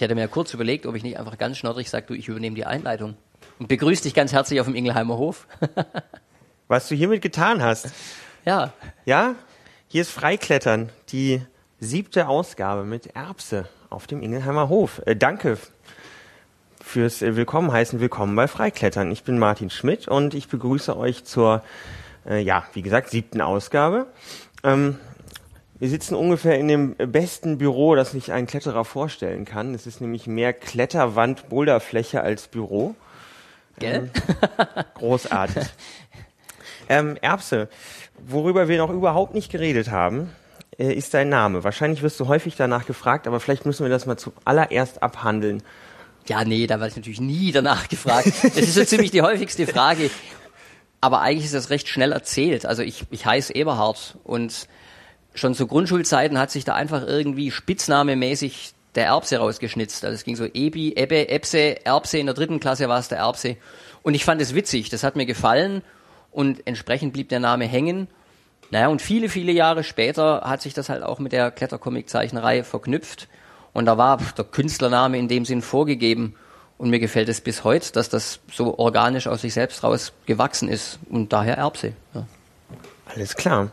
Ich hätte mir kurz überlegt, ob ich nicht einfach ganz schnoddrig sage, du, ich übernehme die Einleitung. Und begrüße dich ganz herzlich auf dem Ingelheimer Hof. Was du hiermit getan hast. Ja. Ja? Hier ist Freiklettern, die siebte Ausgabe mit Erbse auf dem Ingelheimer Hof. Äh, danke fürs äh, Willkommen heißen. Willkommen bei Freiklettern. Ich bin Martin Schmidt und ich begrüße euch zur, äh, ja, wie gesagt, siebten Ausgabe. Ähm, wir sitzen ungefähr in dem besten Büro, das sich ein Kletterer vorstellen kann. Es ist nämlich mehr Kletterwand-Boulderfläche als Büro. Gell? Ähm, großartig. ähm, Erbse, worüber wir noch überhaupt nicht geredet haben, äh, ist dein Name. Wahrscheinlich wirst du häufig danach gefragt, aber vielleicht müssen wir das mal zuallererst abhandeln. Ja, nee, da werde ich natürlich nie danach gefragt. Das ist so ziemlich die häufigste Frage. Aber eigentlich ist das recht schnell erzählt. Also ich, ich heiße Eberhard und schon zu Grundschulzeiten hat sich da einfach irgendwie spitznamemäßig der Erbse rausgeschnitzt. Also es ging so Ebi, Ebbe, Epse, Erbse, in der dritten Klasse war es der Erbse. Und ich fand es witzig, das hat mir gefallen und entsprechend blieb der Name hängen. Naja, und viele, viele Jahre später hat sich das halt auch mit der Klettercomic-Zeichnerei verknüpft. Und da war der Künstlername in dem Sinn vorgegeben. Und mir gefällt es bis heute, dass das so organisch aus sich selbst raus gewachsen ist. Und daher Erbse. Ja. Alles klar.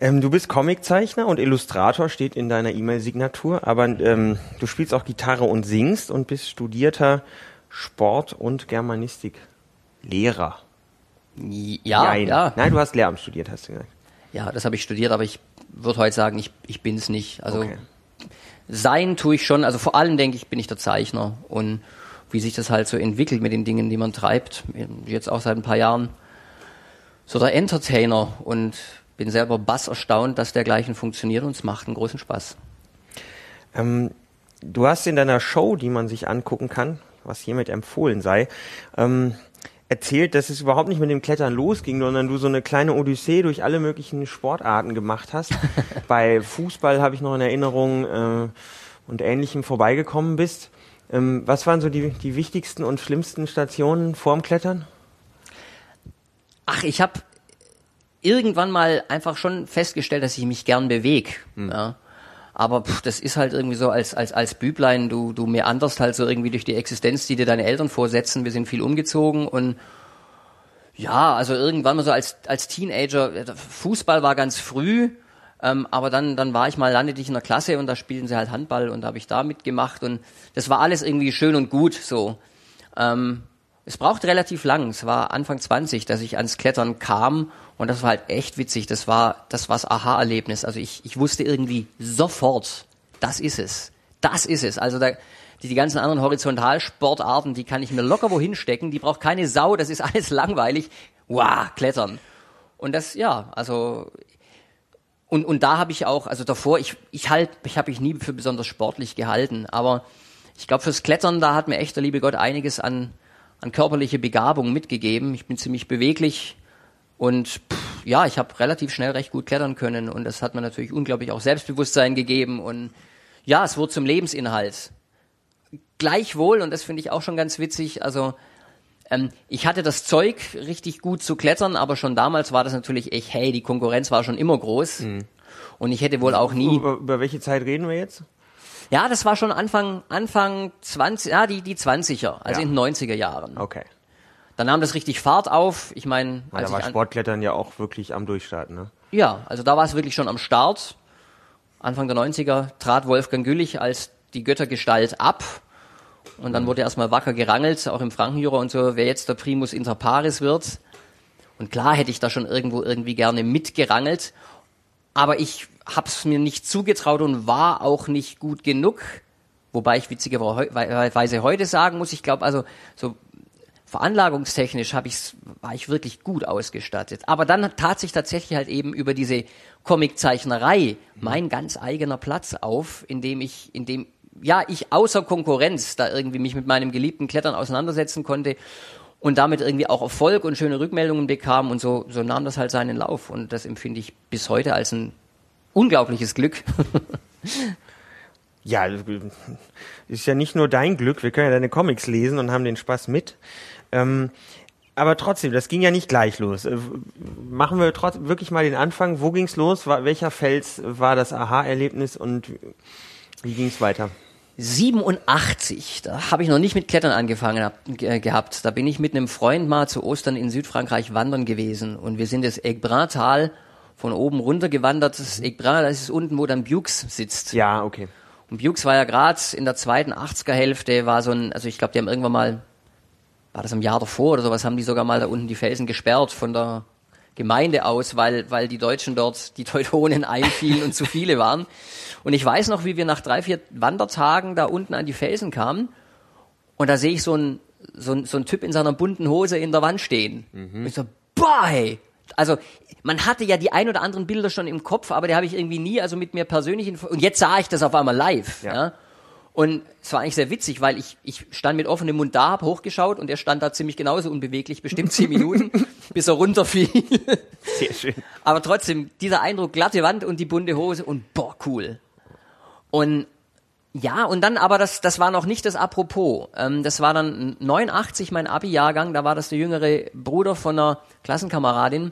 Ähm, du bist Comiczeichner und Illustrator, steht in deiner E-Mail-Signatur, aber ähm, du spielst auch Gitarre und singst und bist studierter Sport- und Germanistik-Lehrer. Ja, Nein. ja. Nein, du hast Lehramt studiert, hast du gesagt. Ja, das habe ich studiert, aber ich würde heute sagen, ich, ich bin es nicht. Also okay. sein tue ich schon, also vor allem denke ich, bin ich der Zeichner und wie sich das halt so entwickelt mit den Dingen, die man treibt, jetzt auch seit ein paar Jahren, so der Entertainer und bin selber bass erstaunt, dass dergleichen funktioniert und es macht einen großen Spaß. Ähm, du hast in deiner Show, die man sich angucken kann, was hiermit empfohlen sei, ähm, erzählt, dass es überhaupt nicht mit dem Klettern losging, sondern du so eine kleine Odyssee durch alle möglichen Sportarten gemacht hast. Bei Fußball habe ich noch in Erinnerung äh, und Ähnlichem vorbeigekommen bist. Ähm, was waren so die, die wichtigsten und schlimmsten Stationen vorm Klettern? Ach, ich habe irgendwann mal einfach schon festgestellt, dass ich mich gern bewege. Mhm. Ja. Aber pff, das ist halt irgendwie so als, als, als Büblein, du, du meanderst halt so irgendwie durch die Existenz, die dir deine Eltern vorsetzen. Wir sind viel umgezogen und ja, also irgendwann mal so als, als Teenager, Fußball war ganz früh, ähm, aber dann, dann war ich mal landete ich in der Klasse und da spielten sie halt Handball und da habe ich da mitgemacht und das war alles irgendwie schön und gut so. Ähm, es braucht relativ lang. Es war Anfang 20, dass ich ans Klettern kam und das war halt echt witzig. Das war das war's Aha-Erlebnis. Also ich, ich wusste irgendwie sofort, das ist es. Das ist es. Also da, die, die ganzen anderen Horizontalsportarten, die kann ich mir locker wohin stecken. Die braucht keine Sau. Das ist alles langweilig. Wow, Klettern. Und das, ja, also und, und da habe ich auch, also davor, ich, ich halt, ich habe mich nie für besonders sportlich gehalten, aber ich glaube fürs Klettern, da hat mir echt der liebe Gott einiges an an körperliche Begabung mitgegeben. Ich bin ziemlich beweglich und pff, ja, ich habe relativ schnell recht gut klettern können und das hat mir natürlich unglaublich auch Selbstbewusstsein gegeben und ja, es wurde zum Lebensinhalt. Gleichwohl, und das finde ich auch schon ganz witzig, also ähm, ich hatte das Zeug, richtig gut zu klettern, aber schon damals war das natürlich echt, hey, die Konkurrenz war schon immer groß. Mhm. Und ich hätte wohl auch nie. Über, über welche Zeit reden wir jetzt? Ja, das war schon Anfang, Anfang 20, ja, die, die 20er, also ja. in den 90er Jahren. Okay. Dann nahm das richtig Fahrt auf. Ich meine, da war Sportklettern ja auch wirklich am Durchstarten, ne? Ja, also da war es wirklich schon am Start. Anfang der 90er trat Wolfgang Güllich als die Göttergestalt ab. Und dann mhm. wurde erstmal wacker gerangelt, auch im Frankenjura und so, wer jetzt der Primus inter pares wird. Und klar hätte ich da schon irgendwo irgendwie gerne mitgerangelt. Aber ich hab's mir nicht zugetraut und war auch nicht gut genug. Wobei ich witzigerweise heute sagen muss, ich glaube, also so veranlagungstechnisch hab ich's, war ich wirklich gut ausgestattet. Aber dann tat sich tatsächlich halt eben über diese Comiczeichnerei mein ganz eigener Platz auf, in dem ich, in dem ja ich außer Konkurrenz da irgendwie mich mit meinem geliebten Klettern auseinandersetzen konnte und damit irgendwie auch Erfolg und schöne Rückmeldungen bekam und so, so nahm das halt seinen Lauf und das empfinde ich bis heute als ein unglaubliches Glück. ja, ist ja nicht nur dein Glück, wir können ja deine Comics lesen und haben den Spaß mit. Ähm, aber trotzdem, das ging ja nicht gleich los. Äh, machen wir trotzdem wirklich mal den Anfang. Wo ging's los? Welcher Fels war das Aha-Erlebnis und wie ging's weiter? 87, da habe ich noch nicht mit Klettern angefangen hab, ge gehabt. Da bin ich mit einem Freund mal zu Ostern in Südfrankreich wandern gewesen und wir sind das Aigbrin-Tal von oben runter gewandert. Das Aigbrin, das ist unten, wo dann Bukes sitzt. Ja, okay. Und Bukes war ja gerade in der zweiten 80er Hälfte, war so ein, also ich glaube, die haben irgendwann mal, war das im Jahr davor oder sowas, haben die sogar mal da unten die Felsen gesperrt von der Gemeinde aus, weil, weil die Deutschen dort, die Teutonen einfielen und zu viele waren. Und ich weiß noch, wie wir nach drei, vier Wandertagen da unten an die Felsen kamen und da sehe ich so ein, so ein, so ein Typ in seiner bunten Hose in der Wand stehen. Mhm. Und ich so, boah, hey. Also man hatte ja die ein oder anderen Bilder schon im Kopf, aber die habe ich irgendwie nie, also mit mir persönlich, und jetzt sah ich das auf einmal live. Ja. ja. Und es war eigentlich sehr witzig, weil ich, ich stand mit offenem Mund da, hab hochgeschaut und er stand da ziemlich genauso unbeweglich, bestimmt zehn Minuten, bis er runterfiel. Sehr schön. Aber trotzdem, dieser Eindruck, glatte Wand und die bunte Hose und boah, cool. Und ja, und dann aber, das, das war noch nicht das Apropos. Ähm, das war dann 89, mein Abi-Jahrgang, da war das der jüngere Bruder von einer Klassenkameradin.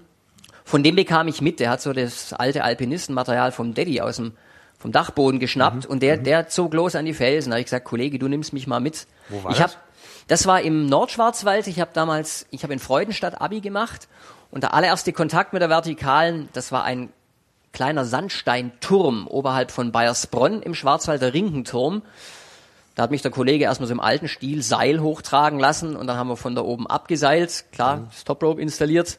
Von dem bekam ich mit, der hat so das alte Alpinistenmaterial vom Daddy aus dem vom Dachboden geschnappt mhm. und der, mhm. der zog los an die Felsen. Da habe ich gesagt, Kollege, du nimmst mich mal mit. Wo war ich das? Hab, das war im Nordschwarzwald. Ich habe damals, ich habe in Freudenstadt Abi gemacht und der allererste Kontakt mit der Vertikalen, das war ein kleiner Sandsteinturm oberhalb von Bayersbronn im Schwarzwalder Rinkenturm. Da hat mich der Kollege erstmal so im alten Stil Seil hochtragen lassen und dann haben wir von da oben abgeseilt, klar, mhm. Stoprope installiert.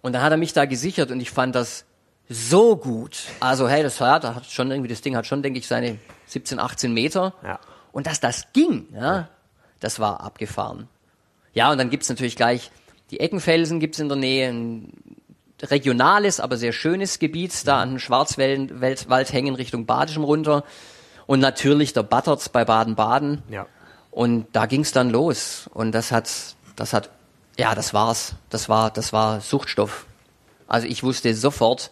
Und dann hat er mich da gesichert und ich fand das so gut. Also hey, das ja, da hat schon irgendwie das Ding hat schon, denke ich, seine 17, 18 Meter. Ja. Und dass das ging, ja, das war abgefahren. Ja, und dann gibt's natürlich gleich die Eckenfelsen gibt's in der Nähe, ein regionales, aber sehr schönes Gebiet, da an den Schwarzwald hängen Richtung Badischem runter. Und natürlich der Butterts bei Baden-Baden. Ja. Und da ging's dann los. Und das hat, das hat, ja, das war's. Das war, das war Suchtstoff. Also ich wusste sofort,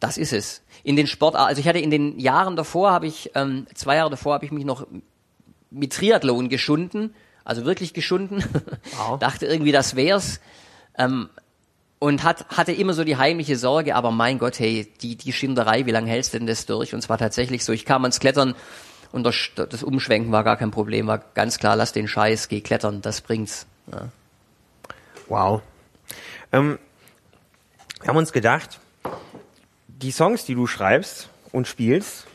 das ist es. In den Sport, also ich hatte in den Jahren davor, habe ich ähm, zwei Jahre davor, habe ich mich noch mit Triathlon geschunden, also wirklich geschunden. Wow. Dachte irgendwie, das wär's. Ähm, und hat, hatte immer so die heimliche Sorge, aber mein Gott, hey, die, die Schinderei, wie lange hältst du denn das durch? Und zwar tatsächlich so, ich kam ans Klettern und das, das Umschwenken war gar kein Problem, war ganz klar, lass den Scheiß, geh klettern, das bringt's. Ja. Wow. Ähm, wir haben uns gedacht, die Songs, die du schreibst und spielst,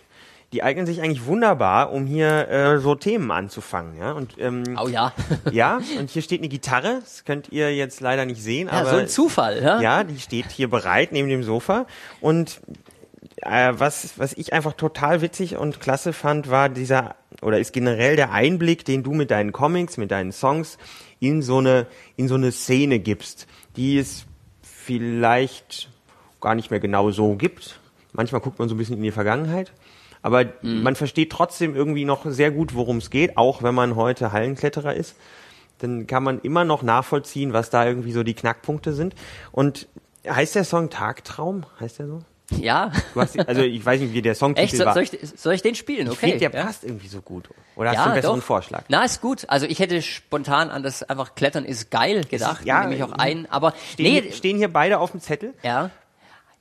die eignen sich eigentlich wunderbar, um hier äh, so Themen anzufangen. Ja? Und, ähm, oh ja. ja, und hier steht eine Gitarre, das könnt ihr jetzt leider nicht sehen, ja, aber. So ein Zufall, ja? Ja, die steht hier bereit neben dem Sofa. Und äh, was, was ich einfach total witzig und klasse fand, war dieser, oder ist generell der Einblick, den du mit deinen Comics, mit deinen Songs in so eine, in so eine Szene gibst, die es vielleicht gar nicht mehr genau so gibt. Manchmal guckt man so ein bisschen in die Vergangenheit. Aber mhm. man versteht trotzdem irgendwie noch sehr gut, worum es geht, auch wenn man heute Hallenkletterer ist. Dann kann man immer noch nachvollziehen, was da irgendwie so die Knackpunkte sind. Und heißt der Song Tagtraum? Heißt der so? Ja. Hast, also ich weiß nicht, wie der Song Echt? So, war. Soll ich, soll ich den spielen? Okay. Ich finde, der ja. passt irgendwie so gut. Oder hast ja, du einen besseren doch. Vorschlag? Na, ist gut. Also ich hätte spontan an das einfach Klettern ist geil gedacht. Ist, ja, nehme ich auch ein. Aber stehen, nee, stehen hier beide auf dem Zettel? Ja.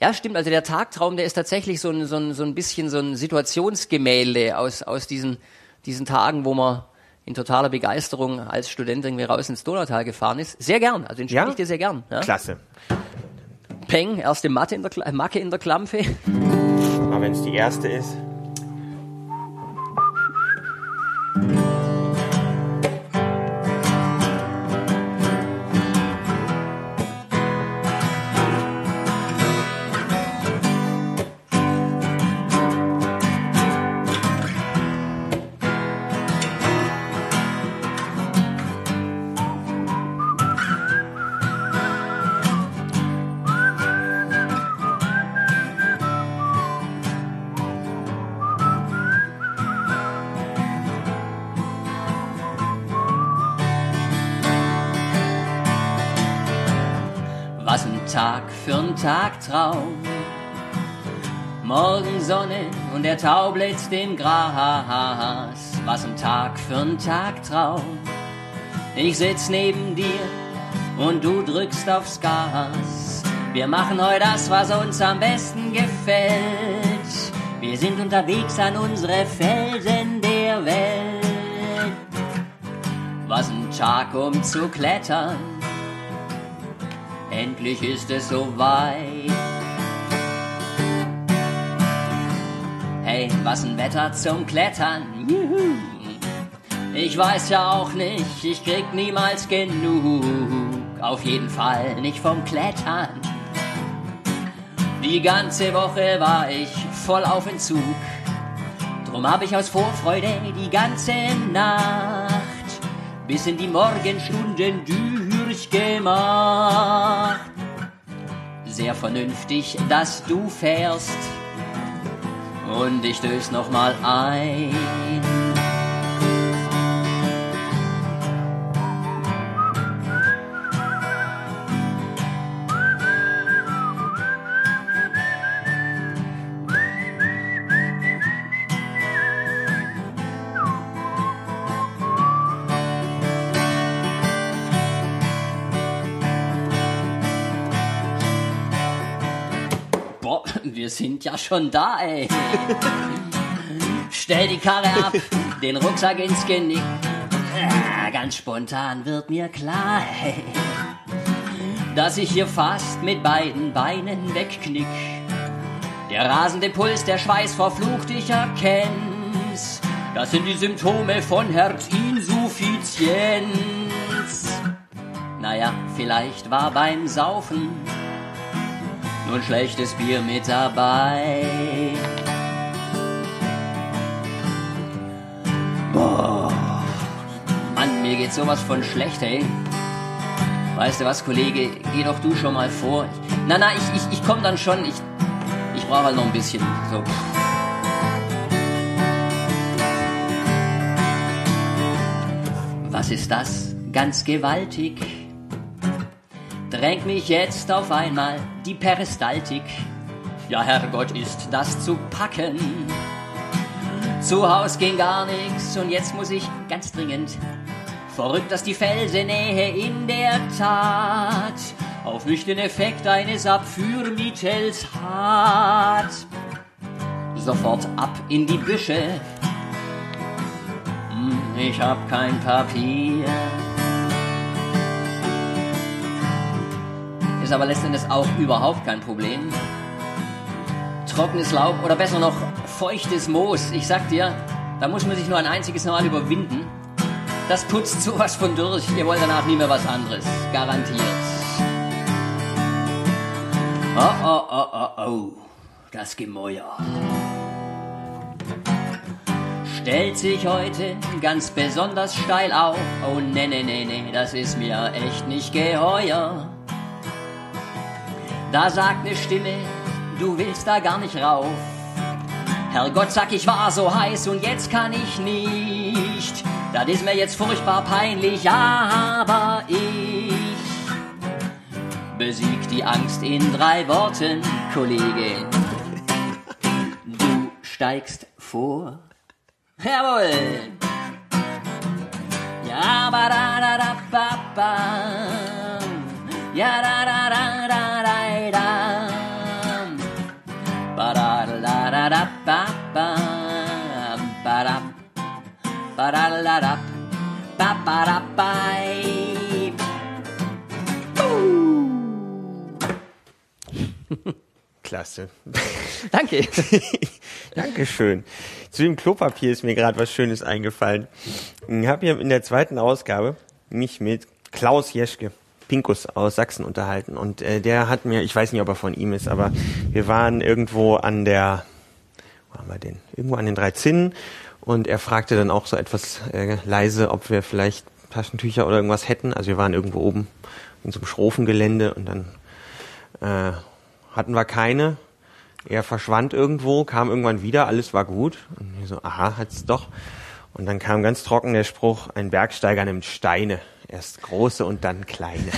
Ja, stimmt. Also der Tagtraum, der ist tatsächlich so ein, so ein, so ein bisschen so ein Situationsgemälde aus, aus diesen, diesen Tagen, wo man in totaler Begeisterung als Student irgendwie raus ins Donautal gefahren ist. Sehr gern. Also den spiele ja? ich dir sehr gern. Ja? Klasse. Peng, erste Matte in der, Macke in der Klampfe. Aber wenn es die erste ist. Blätzt im Gras. Was ein Tag für'n Tagtraum. Ich sitz neben dir und du drückst aufs Gas. Wir machen heute das, was uns am besten gefällt. Wir sind unterwegs an unsere Felsen der Welt. Was ein Tag um zu klettern, endlich ist es soweit. Hey, was ein Wetter zum Klettern, juhu. Ich weiß ja auch nicht, ich krieg niemals genug. Auf jeden Fall nicht vom Klettern. Die ganze Woche war ich voll auf Entzug. Drum hab ich aus Vorfreude die ganze Nacht bis in die Morgenstunden durchgemacht. Sehr vernünftig, dass du fährst und ich dös noch mal ein. Ja schon da, ey. Stell die Karre ab, den Rucksack ins Genick. Ah, ganz spontan wird mir klar, ey, dass ich hier fast mit beiden Beinen wegknick. Der rasende Puls, der Schweiß verflucht, ich erkenn's. Das sind die Symptome von Herzinsuffizienz. Naja, vielleicht war beim Saufen ein schlechtes Bier mit dabei. Boah, Mann, mir geht sowas von schlecht, ey. Weißt du was, Kollege, geh doch du schon mal vor. Na, na, ich, ich, ich komm dann schon. Ich, ich brauche halt noch ein bisschen. So. Was ist das? Ganz gewaltig drängt mich jetzt auf einmal die Peristaltik. Ja, Herrgott, ist das zu packen. Zu Haus ging gar nix und jetzt muss ich ganz dringend. Verrückt, dass die Felsenähe in der Tat auf mich den Effekt eines Abführmittels hat. Sofort ab in die Büsche. Hm, Ich hab kein Papier. Ist aber letzten Endes auch überhaupt kein Problem. Trockenes Laub oder besser noch feuchtes Moos. Ich sag dir, da muss man sich nur ein einziges Mal überwinden. Das putzt sowas von durch. Ihr wollt danach nie mehr was anderes. Garantiert. Oh, oh, oh, oh, oh. Das Gemäuer. Stellt sich heute ganz besonders steil auf. Oh, ne, ne, ne, ne, das ist mir echt nicht geheuer. Da sagt ne Stimme, du willst da gar nicht rauf. Herrgott, sag ich war so heiß und jetzt kann ich nicht. Das ist mir jetzt furchtbar peinlich, aber ich besieg die Angst in drei Worten, Kollege. Du steigst vor. Jawohl. Ja, ba da da da ba ba. Ja da da da da da da. Ba da da da da ba ba. Ba da. Ba da da da. Ba ba da bye. Klasse. Danke. Dankeschön. Zu dem Klopapier ist mir gerade was Schönes eingefallen. Ich habe hier in der zweiten Ausgabe mich mit Klaus Jeschke, Pinkus aus Sachsen unterhalten. Und äh, der hat mir, ich weiß nicht, ob er von ihm ist, aber wir waren irgendwo an der, wo haben wir denn? Irgendwo an den drei Zinnen. Und er fragte dann auch so etwas äh, leise, ob wir vielleicht Taschentücher oder irgendwas hätten. Also wir waren irgendwo oben in so einem Schrofengelände und dann äh, hatten wir keine. Er verschwand irgendwo, kam irgendwann wieder, alles war gut. Und wir so, aha, hat's doch. Und dann kam ganz trocken der Spruch, ein Bergsteiger nimmt Steine. Erst große und dann kleine.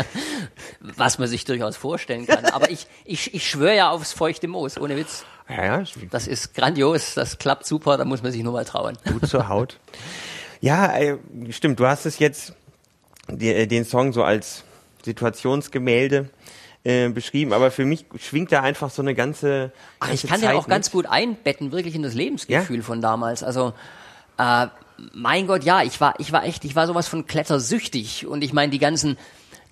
Was man sich durchaus vorstellen kann. Aber ich, ich, ich schwöre ja aufs feuchte Moos, ohne Witz. Ja, ja, Das ist grandios, das klappt super, da muss man sich nur mal trauen. gut zur Haut. Ja, äh, stimmt, du hast es jetzt, die, äh, den Song so als Situationsgemälde äh, beschrieben, aber für mich schwingt da einfach so eine ganze, Ach, ganze ich kann ja Zeit auch ganz mit. gut einbetten, wirklich in das Lebensgefühl von damals. Also Äh, mein Gott, ja, ich war, ich war echt, ich war sowas von klettersüchtig. Und ich meine, die ganzen,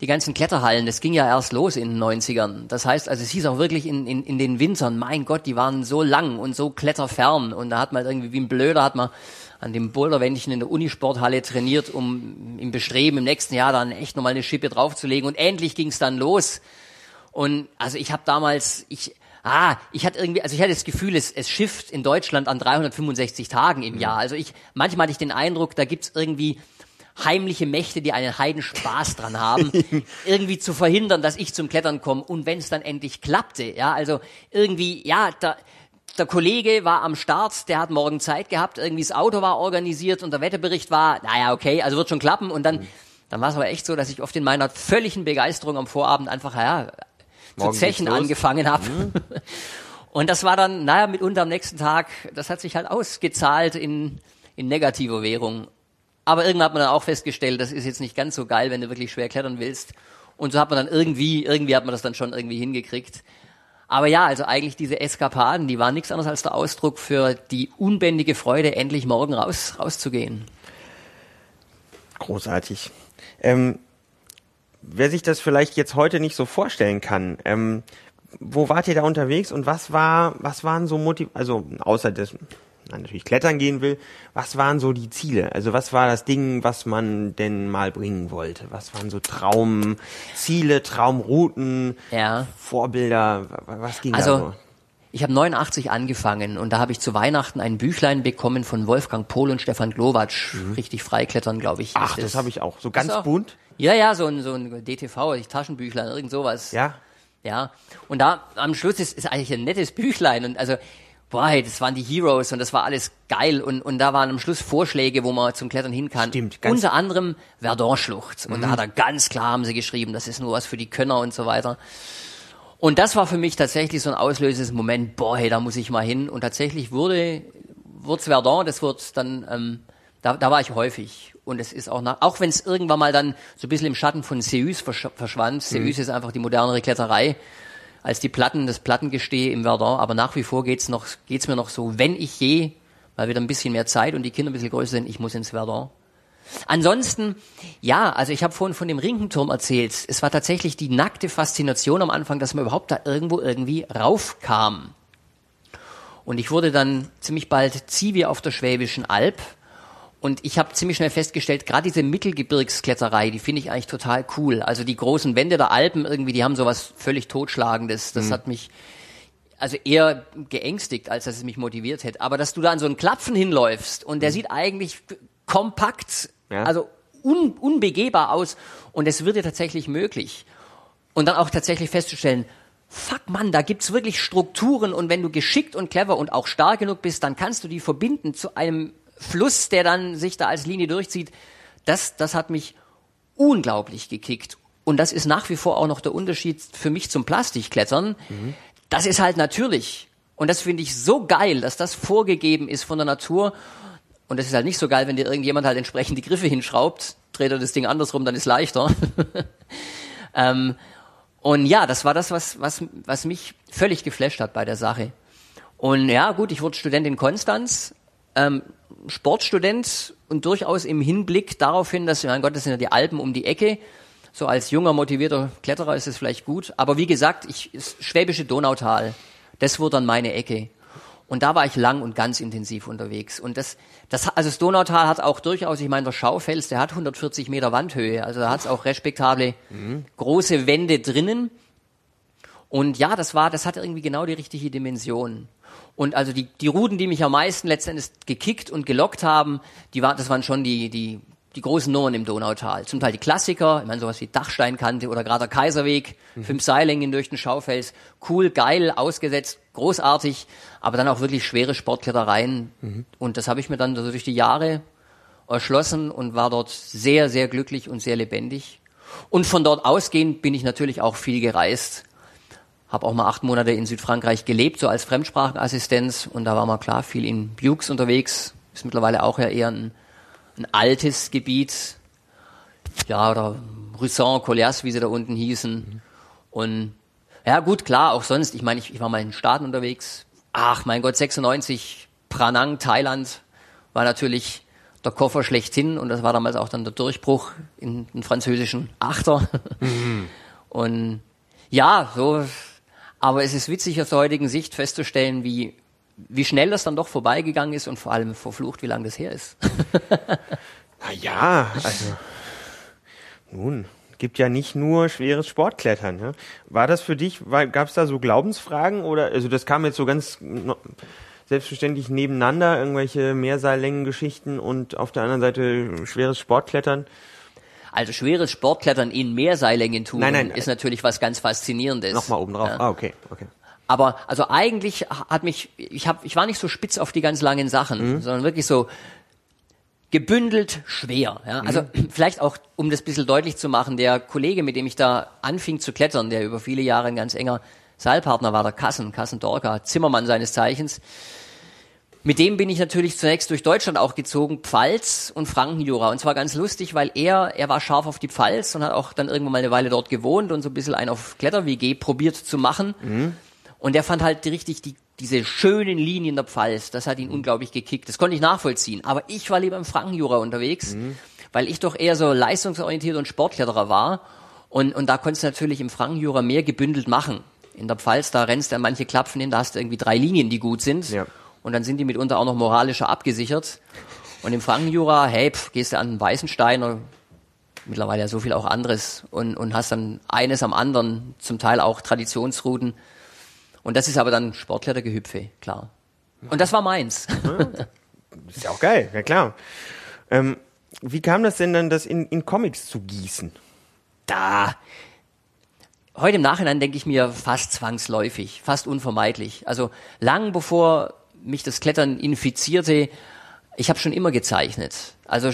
die ganzen Kletterhallen, das ging ja erst los in den 90ern. Das heißt, also es hieß auch wirklich in, in, in den Wintern, mein Gott, die waren so lang und so kletterfern. Und da hat man irgendwie wie ein Blöder, hat man an dem Boulderwändchen in der Unisporthalle trainiert, um im Bestreben im nächsten Jahr dann echt nochmal eine Schippe draufzulegen. Und endlich ging es dann los. Und also ich habe damals, ich, ah, ich hatte irgendwie, also ich hatte das Gefühl, es, es schifft in Deutschland an 365 Tagen im Jahr. Also ich, manchmal hatte ich den Eindruck, da gibt's irgendwie heimliche Mächte, die einen Heidenspaß dran haben, irgendwie zu verhindern, dass ich zum Klettern komme. Und wenn es dann endlich klappte, ja, also irgendwie, ja, da, der Kollege war am Start, der hat morgen Zeit gehabt, irgendwie das Auto war organisiert und der Wetterbericht war, naja, okay, also wird schon klappen. Und dann, dann war es aber echt so, dass ich oft in meiner völligen Begeisterung am Vorabend einfach, ja, zu zechen angefangen habe. Mhm. Und das war dann, naja, mitunter am nächsten Tag, das hat sich halt ausgezahlt in, in negativer Währung. Aber irgendwann hat man dann auch festgestellt, das ist jetzt nicht ganz so geil, wenn du wirklich schwer klettern willst. Und so hat man dann irgendwie, irgendwie hat man das dann schon irgendwie hingekriegt. Aber ja, also eigentlich diese Eskapaden, die waren nichts anderes als der Ausdruck für die unbändige Freude, endlich morgen raus, rauszugehen. Großartig. Ähm, wer sich das vielleicht jetzt heute nicht so vorstellen kann, ähm, wo wart ihr da unterwegs und was war, was waren so Motiv, also außer des, man natürlich klettern gehen will, was waren so die Ziele? Also was war das Ding, was man denn mal bringen wollte? Was waren so Traumziele, Traumrouten, ja. Vorbilder? Was ging also, da so? Ich habe 89 angefangen und da habe ich zu Weihnachten ein Büchlein bekommen von Wolfgang Pohl und Stefan Glowacz. Mhm. Richtig freiklettern, glaube ich. Ach, das, das habe ich auch. So ganz bunt? Ja, ja, so ein, so ein DTV, Taschenbüchlein, irgend sowas. Ja. Ja. Und da am Schluss ist, ist eigentlich ein nettes Büchlein und also boah, hey, das waren die Heroes und das war alles geil und, und da waren am Schluss Vorschläge, wo man zum Klettern hin kann. Stimmt, ganz Unter anderem Verdun-Schlucht. Und mhm. da hat er ganz klar, haben sie geschrieben, das ist nur was für die Könner und so weiter. Und das war für mich tatsächlich so ein auslösendes Moment, boah, hey, da muss ich mal hin. Und tatsächlich wurde, wurde Verdun, das wird dann, ähm, da, da war ich häufig. Und es ist auch nach, auch wenn es irgendwann mal dann so ein bisschen im Schatten von Seus versch verschwand. Mhm. Seus ist einfach die modernere Kletterei als die Platten, das Plattengestehe im Verdun. Aber nach wie vor geht's noch, geht's mir noch so, wenn ich je, mal wieder ein bisschen mehr Zeit und die Kinder ein bisschen größer sind, ich muss ins Verdun. Ansonsten, ja, also ich habe vorhin von dem Rinkenturm erzählt. Es war tatsächlich die nackte Faszination am Anfang, dass man überhaupt da irgendwo irgendwie raufkam. Und ich wurde dann ziemlich bald Zivi auf der Schwäbischen Alb. Und ich habe ziemlich schnell festgestellt, gerade diese Mittelgebirgskletterei, die finde ich eigentlich total cool. Also die großen Wände der Alpen irgendwie, die haben sowas völlig Totschlagendes. Das mhm. hat mich also eher geängstigt, als dass es mich motiviert hätte. Aber dass du da an so einen Klapfen hinläufst und der mhm. sieht eigentlich kompakt, ja. also un, unbegehbar aus und es wird dir tatsächlich möglich. Und dann auch tatsächlich festzustellen, fuck Mann, da gibt's wirklich Strukturen und wenn du geschickt und clever und auch stark genug bist, dann kannst du die verbinden zu einem Fluss, der dann sich da als Linie durchzieht. Das, das hat mich unglaublich gekickt. Und das ist nach wie vor auch noch der Unterschied für mich zum Plastikklettern. Mhm. Das ist halt natürlich. Und das finde ich so geil, dass das vorgegeben ist von der Natur. Und das ist halt nicht so geil, wenn dir irgendjemand halt entsprechend die Griffe hinschraubt, dreht er das Ding andersrum, dann ist leichter. ähm, und ja, das war das, was, was, was mich völlig geflasht hat bei der Sache. Und ja, gut, ich wurde Student in Konstanz, ähm, Sportstudent und durchaus im Hinblick darauf hin, dass, mein Gott, das sind ja die Alpen um die Ecke. So als junger, motivierter Kletterer ist es vielleicht gut. Aber wie gesagt, ich, Schwäbische Donautal, das wurde dann meine Ecke. Und da war ich lang und ganz intensiv unterwegs. Und das, das, also das Donautal hat auch durchaus, ich meine, der Schaufels, der hat 140 Meter Wandhöhe. Also da hat es auch respektable mhm. große Wände drinnen. Und ja, das war, das hatte irgendwie genau die richtige Dimension. Und also die, die Routen, die mich am meisten letztendlich gekickt und gelockt haben, die waren, das waren schon die, die, die großen Nummern im Donautal. Zum Teil die Klassiker, ich meine sowas wie Dachsteinkante oder gerade der Kaiserweg, mhm. fünf Seillängen durch den Schaufels. Cool, geil, ausgesetzt, großartig, aber dann auch wirklich schwere Sportklettereien. Mhm. Und das habe ich mir dann so durch die Jahre erschlossen und war dort sehr, sehr glücklich und sehr lebendig. Und von dort ausgehend bin ich natürlich auch viel gereist. Habe auch mal acht Monate in Südfrankreich gelebt, so als Fremdsprachenassistenz. Und da war mal klar viel in Bux unterwegs. Ist mittlerweile auch ja eher ein ein altes Gebiet, ja, oder Russon, Colias, wie sie da unten hießen. Und ja, gut, klar, auch sonst, ich meine, ich, ich war mal in Staaten unterwegs. Ach, mein Gott, 96, Pranang, Thailand, war natürlich der Koffer schlechthin und das war damals auch dann der Durchbruch in den französischen Achter. Mhm. Und ja, so, aber es ist witzig aus der heutigen Sicht festzustellen, wie, wie schnell das dann doch vorbeigegangen ist und vor allem verflucht, wie lange das her ist. Na ja, also, nun, gibt ja nicht nur schweres Sportklettern. Ne? War das für dich, gab es da so Glaubensfragen oder, also das kam jetzt so ganz selbstverständlich nebeneinander, irgendwelche Mehrseillängengeschichten und auf der anderen Seite schweres Sportklettern? Also schweres Sportklettern in Mehrseillängen nein, nein, ist natürlich was ganz Faszinierendes. Nochmal oben drauf. Ja. Ah, okay, okay. Aber also eigentlich hat mich, ich hab, ich war nicht so spitz auf die ganz langen Sachen, mhm. sondern wirklich so gebündelt schwer. Ja? Also mhm. vielleicht auch, um das bisschen deutlich zu machen, der Kollege, mit dem ich da anfing zu klettern, der über viele Jahre ein ganz enger Seilpartner war, der Kassen, Kassen Dorka, Zimmermann seines Zeichens. Mit dem bin ich natürlich zunächst durch Deutschland auch gezogen, Pfalz und Frankenjura. Und zwar ganz lustig, weil er, er war scharf auf die Pfalz und hat auch dann irgendwann mal eine Weile dort gewohnt und so ein bisschen ein auf Kletter-WG probiert zu machen. Mhm. Und er fand halt richtig die, diese schönen Linien der Pfalz. Das hat ihn mhm. unglaublich gekickt. Das konnte ich nachvollziehen. Aber ich war lieber im Frankenjura unterwegs, mhm. weil ich doch eher so leistungsorientiert und Sportkletterer war. Und, und da konntest du natürlich im Frankenjura mehr gebündelt machen. In der Pfalz, da rennst du an manche Klapfen hin, da hast du irgendwie drei Linien, die gut sind. Ja. Und dann sind die mitunter auch noch moralischer abgesichert. Und im Frankenjura, hey, pf, gehst du an den Weißenstein oder mittlerweile ja so viel auch anderes und, und hast dann eines am anderen, zum Teil auch Traditionsrouten. Und das ist aber dann Sportklettergehüpfe, klar. Und das war meins. Ja, ist ja auch geil, ja klar. Ähm, wie kam das denn dann, das in, in Comics zu gießen? Da. Heute im Nachhinein denke ich mir fast zwangsläufig, fast unvermeidlich. Also lang bevor mich das Klettern infizierte, ich habe schon immer gezeichnet. Also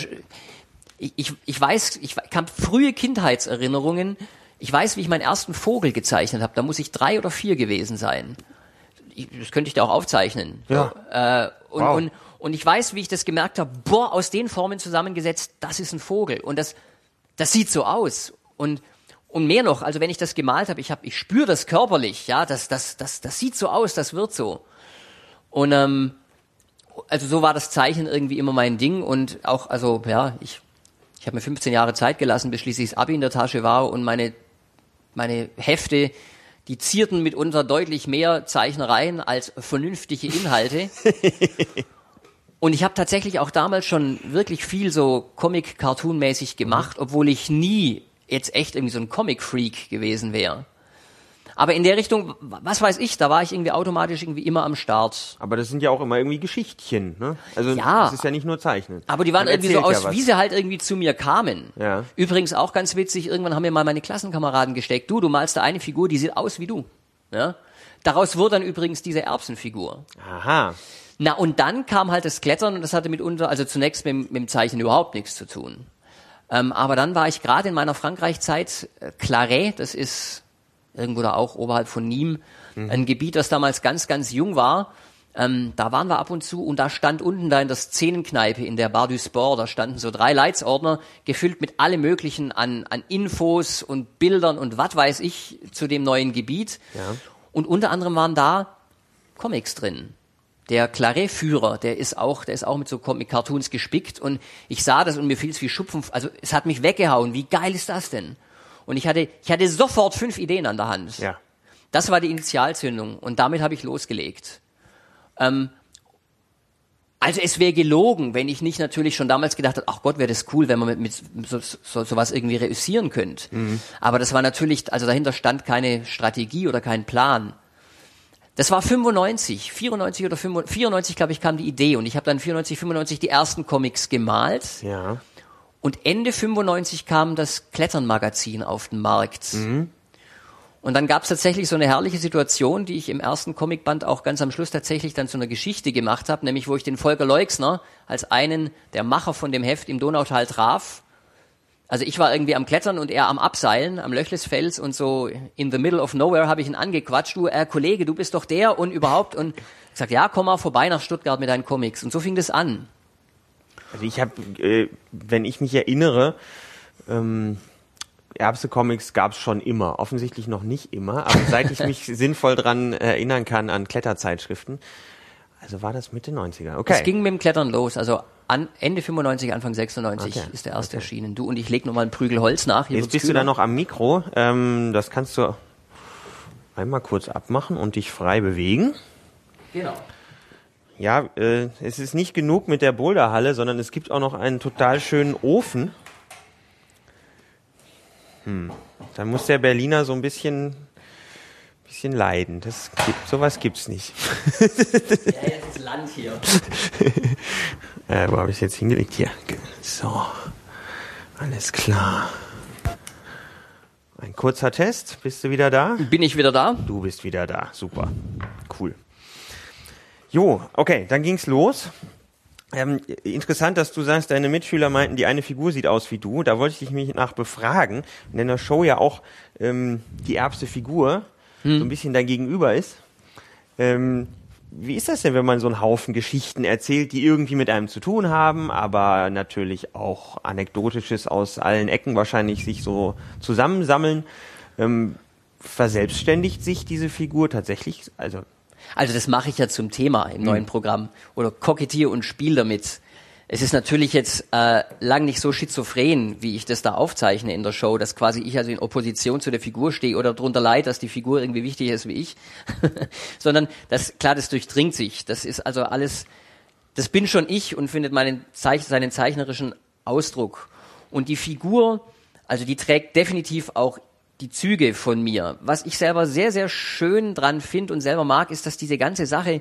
ich, ich, ich weiß, ich kann frühe Kindheitserinnerungen, ich weiß, wie ich meinen ersten Vogel gezeichnet habe. Da muss ich drei oder vier gewesen sein. Ich, das könnte ich da auch aufzeichnen. Ja. Äh, und, wow. und, und ich weiß, wie ich das gemerkt habe. Boah, aus den Formen zusammengesetzt, das ist ein Vogel. Und das, das sieht so aus. Und und mehr noch, also wenn ich das gemalt habe, ich habe, ich spüre das körperlich, ja, das, das, das, das sieht so aus, das wird so. Und ähm, also so war das Zeichnen irgendwie immer mein Ding und auch, also ja, ich, ich habe mir 15 Jahre Zeit gelassen, bis schließlich das Abi in der Tasche war und meine meine Hefte, die zierten mitunter deutlich mehr Zeichnereien als vernünftige Inhalte. Und ich habe tatsächlich auch damals schon wirklich viel so Comic-Cartoon-mäßig gemacht, obwohl ich nie jetzt echt irgendwie so ein Comic-Freak gewesen wäre. Aber in der Richtung, was weiß ich, da war ich irgendwie automatisch irgendwie immer am Start. Aber das sind ja auch immer irgendwie Geschichtchen, ne? Also ja, das ist ja nicht nur Zeichnen. Aber die waren Man irgendwie so aus, ja wie sie halt irgendwie zu mir kamen. Ja. Übrigens auch ganz witzig, irgendwann haben mir mal meine Klassenkameraden gesteckt, du, du malst da eine Figur, die sieht aus wie du. Ja? Daraus wurde dann übrigens diese Erbsenfigur. Aha. Na, und dann kam halt das Klettern und das hatte mitunter, also zunächst mit, mit dem Zeichnen überhaupt nichts zu tun. Ähm, aber dann war ich gerade in meiner Frankreich-Zeit, äh, Claret, das ist irgendwo da auch oberhalb von Nîmes, mhm. ein Gebiet, das damals ganz, ganz jung war. Ähm, da waren wir ab und zu und da stand unten da in der Szenenkneipe in der Bar du Sport, da standen so drei Leitsordner gefüllt mit allem möglichen an, an Infos und Bildern und was weiß ich zu dem neuen Gebiet. Ja. Und unter anderem waren da Comics drin. Der Claret-Führer, der ist auch, der ist auch mit so Comic-Cartoons gespickt und ich sah das und mir fiel es wie Schupfen, also es hat mich weggehauen. Wie geil ist das denn? Und ich hatte, ich hatte sofort fünf Ideen an der Hand. Ja. Das war die Initialzündung und damit habe ich losgelegt. Ähm, also es wäre gelogen, wenn ich nicht natürlich schon damals gedacht hätte, ach Gott, wäre das cool, wenn man mit, mit so, so, sowas irgendwie reüssieren könnte. Mhm. Aber das war natürlich, also dahinter stand keine Strategie oder kein Plan. Das war 95, 94 oder 95, 94, glaube ich, kam die Idee und ich habe dann 94, 95 die ersten Comics gemalt. Ja. Und Ende 95 kam das Klettern-Magazin auf den Markt. Mhm. Und dann gab es tatsächlich so eine herrliche Situation, die ich im ersten Comicband auch ganz am Schluss tatsächlich dann zu einer Geschichte gemacht habe, nämlich wo ich den Volker Leuxner als einen der Macher von dem Heft im Donautal traf. Also ich war irgendwie am Klettern und er am Abseilen am Löchlesfels und so in the middle of nowhere habe ich ihn angequatscht, du äh, Kollege, du bist doch der und überhaupt und gesagt, ja, komm mal vorbei nach Stuttgart mit deinen Comics. Und so fing das an. Also ich habe, äh, wenn ich mich erinnere, ähm, Erbse-Comics gab es schon immer. Offensichtlich noch nicht immer, aber seit ich mich sinnvoll dran erinnern kann an Kletterzeitschriften, Also war das Mitte 90er. Es Okay. ging mit dem Klettern los. Also an Ende 95, Anfang 96 Okay. ist der erste erschienen. Du und ich leg noch mal einen Prügel Holz nach. Hier Jetzt bist du kühler. da noch am Mikro. Ähm, das kannst du einmal kurz abmachen und dich frei bewegen. Genau. Ja, äh, es ist nicht genug mit der Boulderhalle, sondern es gibt auch noch einen total schönen Ofen. Hm. Da muss der Berliner so ein bisschen, bisschen leiden. Das gibt, sowas gibt's nicht. Ja, jetzt ist Land hier. Äh, wo habe ich jetzt hingelegt? Hier. So. Alles klar. Ein kurzer Test. Bist du wieder da? Bin ich wieder da? Du bist wieder da. Super. Cool. Jo, okay, dann ging's los. Ähm, interessant, dass du sagst, deine Mitschüler meinten, die eine Figur sieht aus wie du. Da wollte ich dich mich nach befragen, wenn in der Show ja auch ähm, die erbste Figur so ein bisschen dein Gegenüber ist. Ähm, wie ist das denn, wenn man so einen Haufen Geschichten erzählt, die irgendwie mit einem zu tun haben, aber natürlich auch Anekdotisches aus allen Ecken wahrscheinlich sich so zusammensammeln? Ähm, verselbstständigt sich diese Figur tatsächlich? Also Also das mache ich ja zum Thema im neuen Programm oder kokettiere und spiel damit. Es ist natürlich jetzt äh, lang nicht so schizophren, wie ich das da aufzeichne in der Show, dass quasi ich also in Opposition zu der Figur stehe oder darunter leid, dass die Figur irgendwie wichtiger ist wie ich, sondern das klar, das durchdringt sich. Das ist also alles, das bin schon ich und findet meinen Zeich seinen zeichnerischen Ausdruck. Und die Figur, also die trägt definitiv auch die Züge von mir. Was ich selber sehr, sehr schön dran finde und selber mag, ist, dass diese ganze Sache,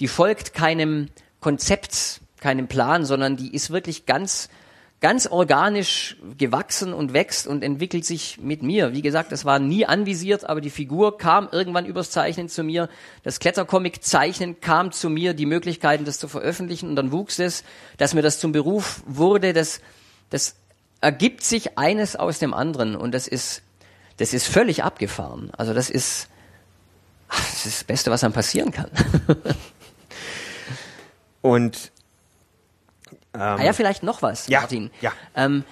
die folgt keinem Konzept, keinem Plan, sondern die ist wirklich ganz, ganz organisch gewachsen und wächst und entwickelt sich mit mir. Wie gesagt, das war nie anvisiert, aber die Figur kam irgendwann übers Zeichnen zu mir. Das Klettercomic-Zeichnen kam zu mir, die Möglichkeiten, das zu veröffentlichen und dann wuchs es, dass mir das zum Beruf wurde. Das, das ergibt sich eines aus dem anderen und das ist, das ist völlig abgefahren. Also das ist, das ist das Beste, was einem passieren kann. und Ah ja, vielleicht noch was, Ja, Martin. ja. Ähm,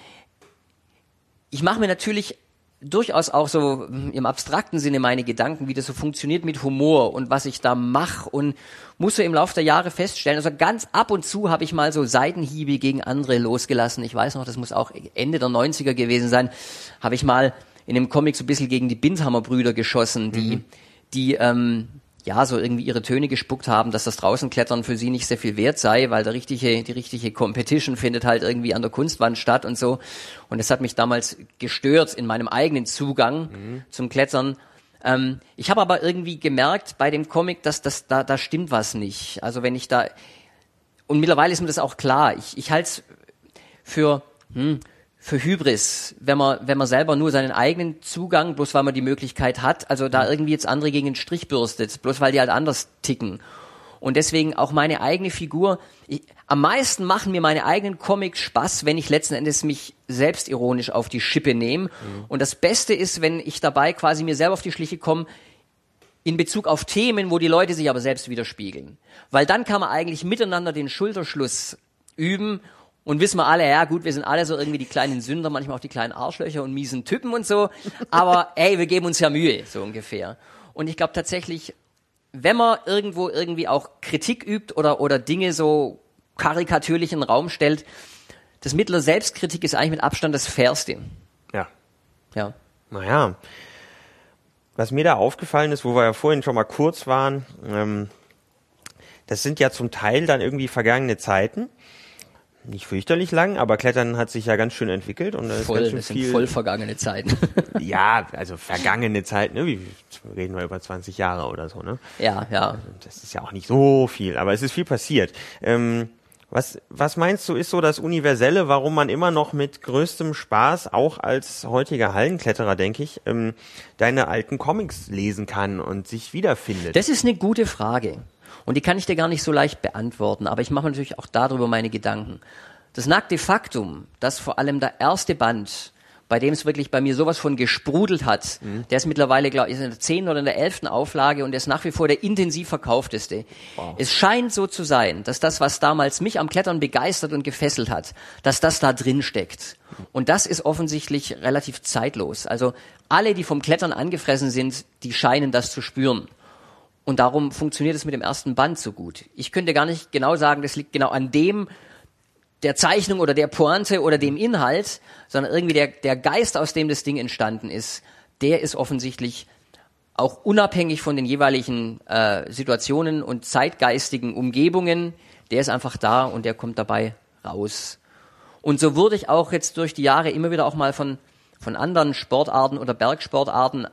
ich mache mir natürlich durchaus auch so hm, im abstrakten Sinne meine Gedanken, wie das so funktioniert mit Humor und was ich da mache und muss so im Laufe der Jahre feststellen, also ganz ab und zu habe ich mal so Seitenhiebe gegen andere losgelassen. Ich weiß noch, das muss auch Ende der 90er gewesen sein, habe ich mal in einem Comic so ein bisschen gegen die Bindhammer-Brüder geschossen, die, die ähm, ja, so irgendwie ihre Töne gespuckt haben, dass das Draußenklettern für sie nicht sehr viel wert sei, weil der richtige, die richtige Competition findet halt irgendwie an der Kunstwand statt und so. Und das hat mich damals gestört in meinem eigenen Zugang zum Klettern. Ähm, ich habe aber irgendwie gemerkt bei dem Comic, dass das da, da stimmt was nicht. Also wenn ich da und mittlerweile ist mir das auch klar. Ich, ich halte es für hm, für Hybris, wenn man, wenn man selber nur seinen eigenen Zugang, bloß weil man die Möglichkeit hat, also da irgendwie jetzt andere gegen den Strich bürstet, bloß weil die halt anders ticken. Und deswegen auch meine eigene Figur. Ich, am meisten machen mir meine eigenen Comics Spaß, wenn ich letzten Endes mich selbstironisch auf die Schippe nehme. Und das Beste ist, wenn ich dabei quasi mir selber auf die Schliche komme, in Bezug auf Themen, wo die Leute sich aber selbst widerspiegeln. Weil dann kann man eigentlich miteinander den Schulterschluss üben und wissen wir alle, ja gut, wir sind alle so irgendwie die kleinen Sünder, manchmal auch die kleinen Arschlöcher und miesen Typen und so, aber ey, wir geben uns ja Mühe, so ungefähr. Und ich glaube tatsächlich, wenn man irgendwo irgendwie auch Kritik übt oder, oder Dinge so karikatürlich in den Raum stellt, das Mittel der Selbstkritik ist eigentlich mit Abstand das Fairste. ja, Ja. naja. Was mir da aufgefallen ist, wo wir ja vorhin schon mal kurz waren, ähm, das sind ja zum Teil dann irgendwie vergangene Zeiten. Nicht fürchterlich lang, aber Klettern hat sich ja ganz schön entwickelt und da ist Voll, ganz schön das sind viel. voll vergangene Zeiten. ja, also vergangene Zeit, ne? Wie reden wir über 20 Jahre oder so, ne? ja, ja. Das ist ja auch nicht so viel, aber es ist viel passiert. Ähm, was, was meinst du, ist so das Universelle, warum man immer noch mit größtem Spaß, auch als heutiger Hallenkletterer, denke ich, ähm, deine alten Comics lesen kann und sich wiederfindet? Das ist eine gute Frage. Und die kann ich dir gar nicht so leicht beantworten, aber ich mache natürlich auch darüber meine Gedanken. Das nackte Faktum, dass vor allem der erste Band, bei dem es wirklich bei mir sowas von gesprudelt hat, der ist mittlerweile, glaube ich, in der zehnten oder in der elften Auflage und der ist nach wie vor der intensiv verkaufteste. Es scheint so zu sein, dass das, was damals mich am Klettern begeistert und gefesselt hat, dass das da drin steckt. Und das ist offensichtlich relativ zeitlos. Also alle, die vom Klettern angefressen sind, die scheinen das zu spüren. Und darum funktioniert es mit dem ersten Band so gut. Ich könnte gar nicht genau sagen, das liegt genau an dem, der Zeichnung oder der Pointe oder dem Inhalt, sondern irgendwie der, der Geist, aus dem das Ding entstanden ist, der ist offensichtlich auch unabhängig von den jeweiligen äh, Situationen und zeitgeistigen Umgebungen, der ist einfach da und der kommt dabei raus. Und so wurde ich auch jetzt durch die Jahre immer wieder auch mal von, von anderen Sportarten oder Bergsportarten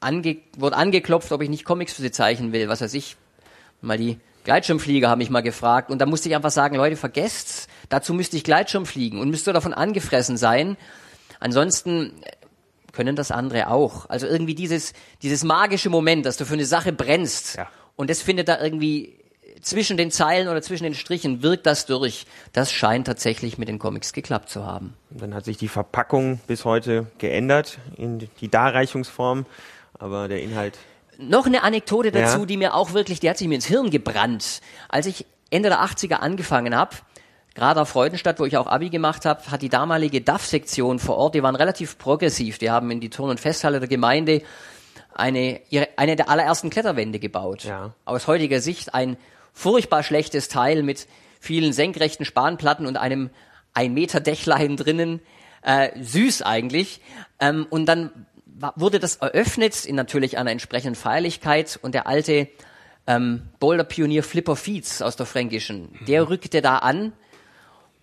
ange, wurde angeklopft, ob ich nicht Comics für sie zeichnen will, was weiß ich. Mal die Gleitschirmflieger haben mich mal gefragt und da musste ich einfach sagen, Leute, vergesst's. Dazu müsste ich Gleitschirm fliegen und müsste davon angefressen sein. Ansonsten können das andere auch. Also irgendwie dieses, dieses magische Moment, dass du für eine Sache brennst ja. und das findet da irgendwie zwischen den Zeilen oder zwischen den Strichen wirkt das durch. Das scheint tatsächlich mit den Comics geklappt zu haben. Dann hat sich die Verpackung bis heute geändert in die Darreichungsform, aber der Inhalt noch eine Anekdote dazu, ja. die mir auch wirklich, die hat sich mir ins Hirn gebrannt. Als ich Ende der 80er angefangen habe, gerade auf Freudenstadt, wo ich auch Abi gemacht habe, hat die damalige DAF-Sektion vor Ort, die waren relativ progressiv, die haben in die Turn- und Festhalle der Gemeinde eine, ihre, eine der allerersten Kletterwände gebaut. Ja. Aus heutiger Sicht ein furchtbar schlechtes Teil mit vielen senkrechten Spanplatten und einem ein Meter Dächlein drinnen. Äh, süß eigentlich. Ähm, und dann wurde das eröffnet in natürlich einer entsprechenden Feierlichkeit und der alte ähm, Boulder-Pionier Flipper Fietz aus der Fränkischen, der mhm. rückte da an,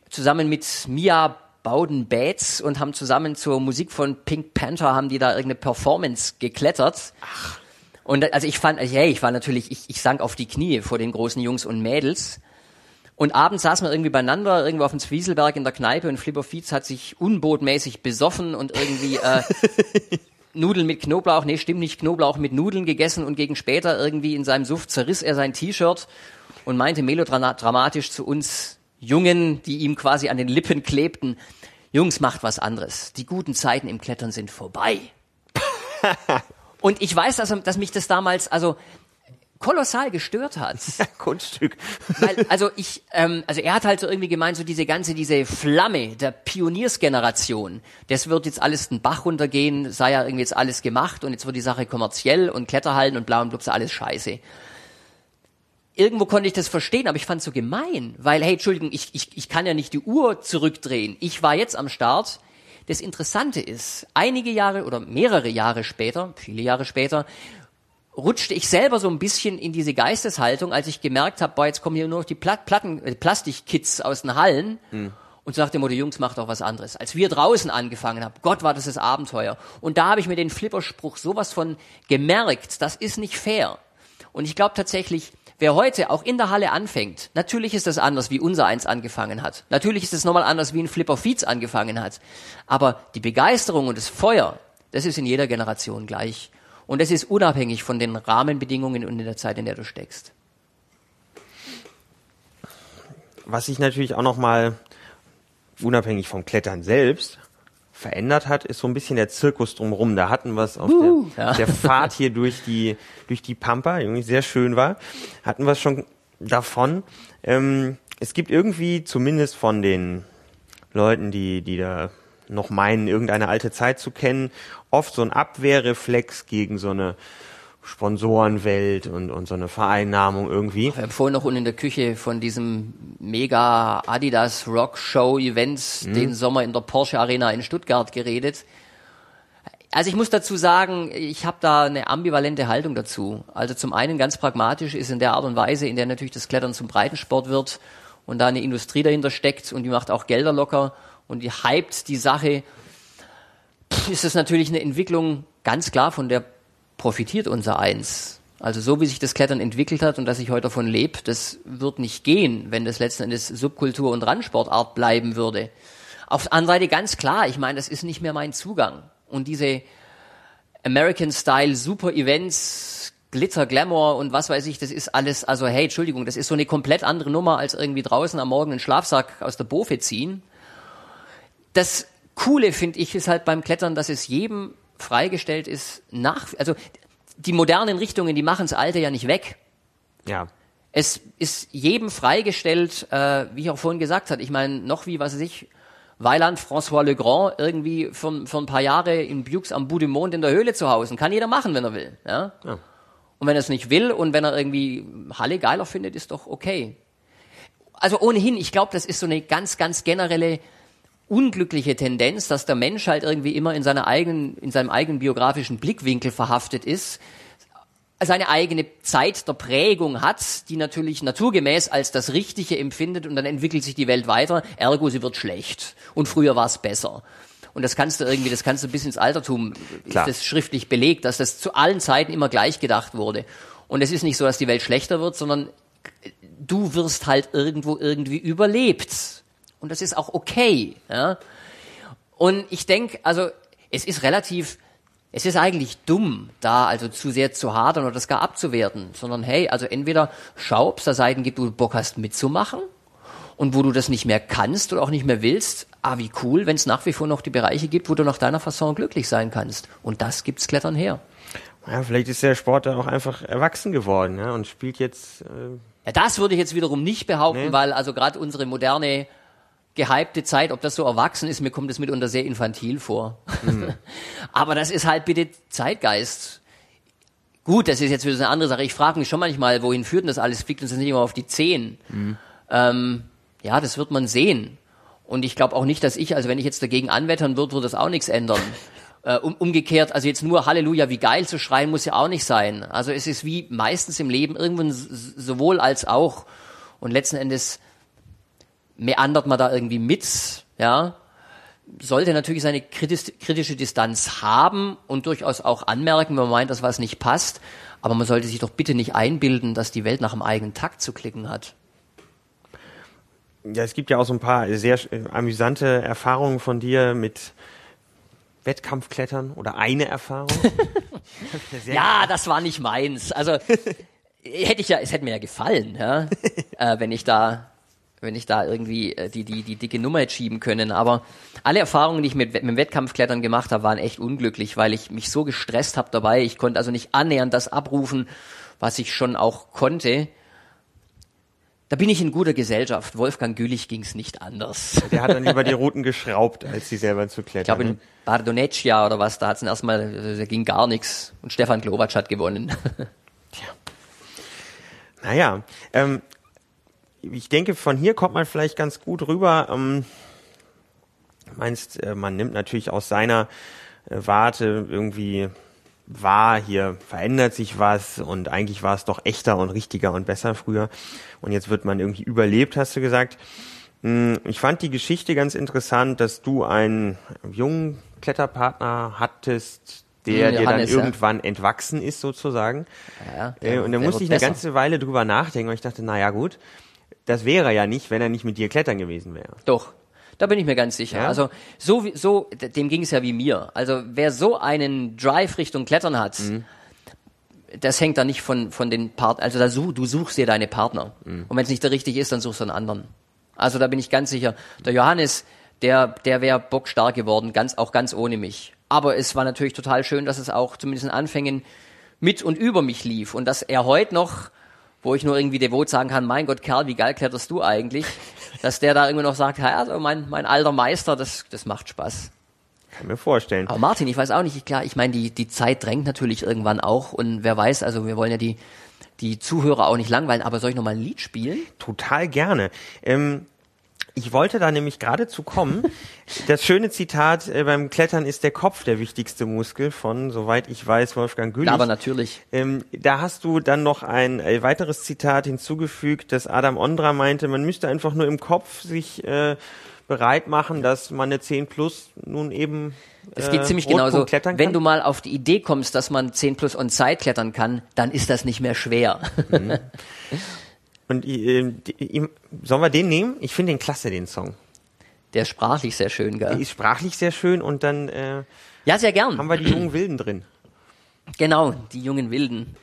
zusammen mit Mia Bowden-Bates und haben zusammen zur Musik von Pink Panther haben die da irgendeine Performance geklettert. Ach. Und also ich fand, hey, ich war natürlich, ich, ich sank auf die Knie vor den großen Jungs und Mädels. Und abends saßen wir irgendwie beieinander, irgendwo auf dem Zwieselberg in der Kneipe und Flipper Fietz hat sich unbotmäßig besoffen und irgendwie äh, Nudeln mit Knoblauch, nee, stimmt nicht, Knoblauch mit Nudeln gegessen und gegen später irgendwie in seinem Suft zerriss er sein T-Shirt und meinte melodramatisch zu uns Jungen, die ihm quasi an den Lippen klebten, Jungs, macht was anderes. Die guten Zeiten im Klettern sind vorbei. und ich weiß, dass, dass mich das damals, also kolossal gestört hat. Ja, Kunststück. Weil, also ich, ähm, also er hat halt so irgendwie gemeint, so diese ganze, diese Flamme der Pioniersgeneration, das wird jetzt alles den Bach runtergehen, sei ja irgendwie jetzt alles gemacht und jetzt wird die Sache kommerziell und Kletterhallen und bla und blubs, alles scheiße. Irgendwo konnte ich das verstehen, aber ich fand es so gemein, weil, hey, Entschuldigung, ich, ich, ich kann ja nicht die Uhr zurückdrehen. Ich war jetzt am Start. Das Interessante ist, einige Jahre oder mehrere Jahre später, viele Jahre später, rutschte ich selber so ein bisschen in diese Geisteshaltung, als ich gemerkt habe, boah, jetzt kommen hier nur noch die Plat Platten, äh, Plastikkits aus den Hallen. Mhm. Und so nach dem Motto, Jungs, macht doch was anderes. Als wir draußen angefangen haben, Gott war das das Abenteuer. Und da habe ich mir den Flipperspruch sowas von gemerkt, das ist nicht fair. Und ich glaube tatsächlich, wer heute auch in der Halle anfängt, natürlich ist das anders, wie unser eins angefangen hat. Natürlich ist es nochmal anders, wie ein Flipper Feeds angefangen hat. Aber die Begeisterung und das Feuer, das ist in jeder Generation gleich. Und es ist unabhängig von den Rahmenbedingungen und in der Zeit, in der du steckst. Was sich natürlich auch nochmal unabhängig vom Klettern selbst verändert hat, ist so ein bisschen der Zirkus drumherum. Da hatten wir es auf uh, der, ja. der, Fahrt hier durch die, durch die Pampa, die irgendwie sehr schön war, hatten wir es schon davon. Ähm, es gibt irgendwie, zumindest von den Leuten, die, die da noch meinen, irgendeine alte Zeit zu kennen, oft so ein Abwehrreflex gegen so eine Sponsorenwelt und, und so eine Vereinnahmung irgendwie. Wir haben vorhin noch unten in der Küche von diesem mega Adidas Rock Show Events mhm. den Sommer in der Porsche Arena in Stuttgart geredet. Also ich muss dazu sagen, ich habe da eine ambivalente Haltung dazu. Also zum einen ganz pragmatisch ist in der Art und Weise, in der natürlich das Klettern zum Breitensport wird und da eine Industrie dahinter steckt und die macht auch Gelder locker und die hypt die Sache, ist es natürlich eine Entwicklung ganz klar, von der profitiert unser Eins. Also so wie sich das Klettern entwickelt hat und dass ich heute davon lebe, das wird nicht gehen, wenn das letzten Endes Subkultur und Randsportart bleiben würde. Auf der anderen Seite ganz klar, ich meine, das ist nicht mehr mein Zugang. Und diese American-Style Super Events, Glitter, Glamour und was weiß ich, das ist alles, also hey, Entschuldigung, das ist so eine komplett andere Nummer als irgendwie draußen am Morgen einen Schlafsack aus der Bofe ziehen das Coole finde ich ist halt beim Klettern, dass es jedem freigestellt ist, nach, also die modernen Richtungen, die machen das Alte ja nicht weg. Ja. Es ist jedem freigestellt, äh, wie ich auch vorhin gesagt hat. Ich meine, noch wie, was weiß ich, Weiland, François Legrand irgendwie für, für ein paar Jahre in Bux am Bout du Monde in der Höhle zu Hause. Kann jeder machen, wenn er will. Ja? ja. Und wenn er es nicht will und wenn er irgendwie Halle geiler findet, ist doch okay. Also ohnehin, ich glaube, das ist so eine ganz, ganz generelle unglückliche Tendenz, dass der Mensch halt irgendwie immer in seiner eigenen, in seinem eigenen biografischen Blickwinkel verhaftet ist, seine eigene Zeit der Prägung hat, die natürlich naturgemäß als das Richtige empfindet und dann entwickelt sich die Welt weiter, ergo sie wird schlecht und früher war es besser. Und das kannst du irgendwie, das kannst du bis ins Altertum, Klar. ist das schriftlich belegt, dass das zu allen Zeiten immer gleich gedacht wurde. Und es ist nicht so, dass die Welt schlechter wird, sondern du wirst halt irgendwo irgendwie überlebt. Und das ist auch okay. Ja? Und ich denke, also es ist relativ, es ist eigentlich dumm, da also zu sehr zu hadern oder das gar abzuwerten, sondern hey, also entweder schau, ob es da Seiten gibt, wo du Bock hast mitzumachen und wo du das nicht mehr kannst oder auch nicht mehr willst, ah, wie cool, wenn es nach wie vor noch die Bereiche gibt, wo du nach deiner Fasson glücklich sein kannst. Und das gibt's Klettern her. Ja, vielleicht ist der Sport da auch einfach erwachsen geworden ja, und spielt jetzt. Äh ja, das würde ich jetzt wiederum nicht behaupten, nee. weil also gerade unsere moderne gehypte Zeit, ob das so erwachsen ist, mir kommt es mitunter sehr infantil vor. Mhm. Aber das ist halt bitte Zeitgeist. Gut, das ist jetzt wieder eine andere Sache. Ich frage mich schon manchmal, wohin führt denn das alles? Fliegt uns das nicht immer auf die Zehen? Mhm. Ähm, ja, das wird man sehen. Und ich glaube auch nicht, dass ich, also wenn ich jetzt dagegen anwettern würde, würde das auch nichts ändern. Äh, um, umgekehrt, also jetzt nur Halleluja, wie geil zu schreien, muss ja auch nicht sein. Also es ist wie meistens im Leben irgendwann sowohl als auch. Und letzten Endes meandert man da irgendwie mit, ja, sollte natürlich seine kritische Distanz haben und durchaus auch anmerken, wenn man meint, dass was nicht passt. Aber man sollte sich doch bitte nicht einbilden, dass die Welt nach dem eigenen Takt zu klicken hat. Ja, es gibt ja auch so ein paar sehr amüsante Erfahrungen von dir mit Wettkampfklettern oder eine Erfahrung. ja, das war nicht meins. Also hätte ich ja, es hätte mir ja gefallen, ja, äh, wenn ich da wenn ich da irgendwie äh, die, die, die dicke Nummer hätte schieben können. Aber alle Erfahrungen, die ich mit, mit dem Wettkampfklettern gemacht habe, waren echt unglücklich, weil ich mich so gestresst habe dabei. Ich konnte also nicht annähernd das abrufen, was ich schon auch konnte. Da bin ich in guter Gesellschaft. Wolfgang Gülich ging es nicht anders. Der hat dann lieber die Routen geschraubt, als sie selber zu klettern. Ich glaube in ne? Bardoneccia oder was, da hat es erstmal, da ging gar nichts. Und Stefan Glowacz hat gewonnen. Tja. Naja, ähm, ich denke, von hier kommt man vielleicht ganz gut rüber. Ähm, meinst, äh, man nimmt natürlich aus seiner äh, Warte irgendwie wahr, hier verändert sich was und eigentlich war es doch echter und richtiger und besser früher. Und jetzt wird man irgendwie überlebt, hast du gesagt. Hm, ich fand die Geschichte ganz interessant, dass du einen jungen Kletterpartner hattest, der Johannes, dir dann irgendwann ja. entwachsen ist sozusagen. Ja, äh, der, und da musste ich eine besser. ganze Weile drüber nachdenken und ich dachte, naja gut, das wäre er ja nicht, wenn er nicht mit dir klettern gewesen wäre. Doch. Da bin ich mir ganz sicher. Ja? Also so so dem ging es ja wie mir. Also wer so einen Drive Richtung Klettern hat, mhm. das hängt da nicht von von den Partnern. Also da such, du suchst dir deine Partner. Mhm. Und wenn es nicht der richtige ist, dann suchst du einen anderen. Also da bin ich ganz sicher. Der Johannes, der der wäre bockstark geworden, ganz auch ganz ohne mich. Aber es war natürlich total schön, dass es auch zumindest in Anfängen mit und über mich lief und dass er heute noch wo ich nur irgendwie devot sagen kann, mein Gott, Kerl, wie geil kletterst du eigentlich? Dass der da irgendwie noch sagt, ja, also mein, mein alter Meister, das, das macht Spaß. Kann mir vorstellen. Aber Martin, ich weiß auch nicht, klar, ich meine, die, die Zeit drängt natürlich irgendwann auch und wer weiß, also wir wollen ja die, die Zuhörer auch nicht langweilen, aber soll ich noch mal ein Lied spielen? Total gerne. Ähm, ich wollte da nämlich gerade zu kommen. Das schöne Zitat äh, beim Klettern ist der Kopf der wichtigste Muskel von, soweit ich weiß, Wolfgang Gülich. Aber natürlich. Ähm, da hast du dann noch ein äh, weiteres Zitat hinzugefügt, dass Adam Ondra meinte, man müsste einfach nur im Kopf sich äh, bereit machen, dass man eine 10 plus nun eben es geht äh, ziemlich genauso. Wenn du mal auf die Idee kommst, dass man 10 plus on Zeit klettern kann, dann ist das nicht mehr schwer. Mhm. Und äh, sollen wir den nehmen? Ich finde den klasse, den Song. Der ist sprachlich sehr schön, gell? Der ist sprachlich sehr schön und dann äh, ja sehr gern haben wir die jungen Wilden drin. Genau, die jungen Wilden,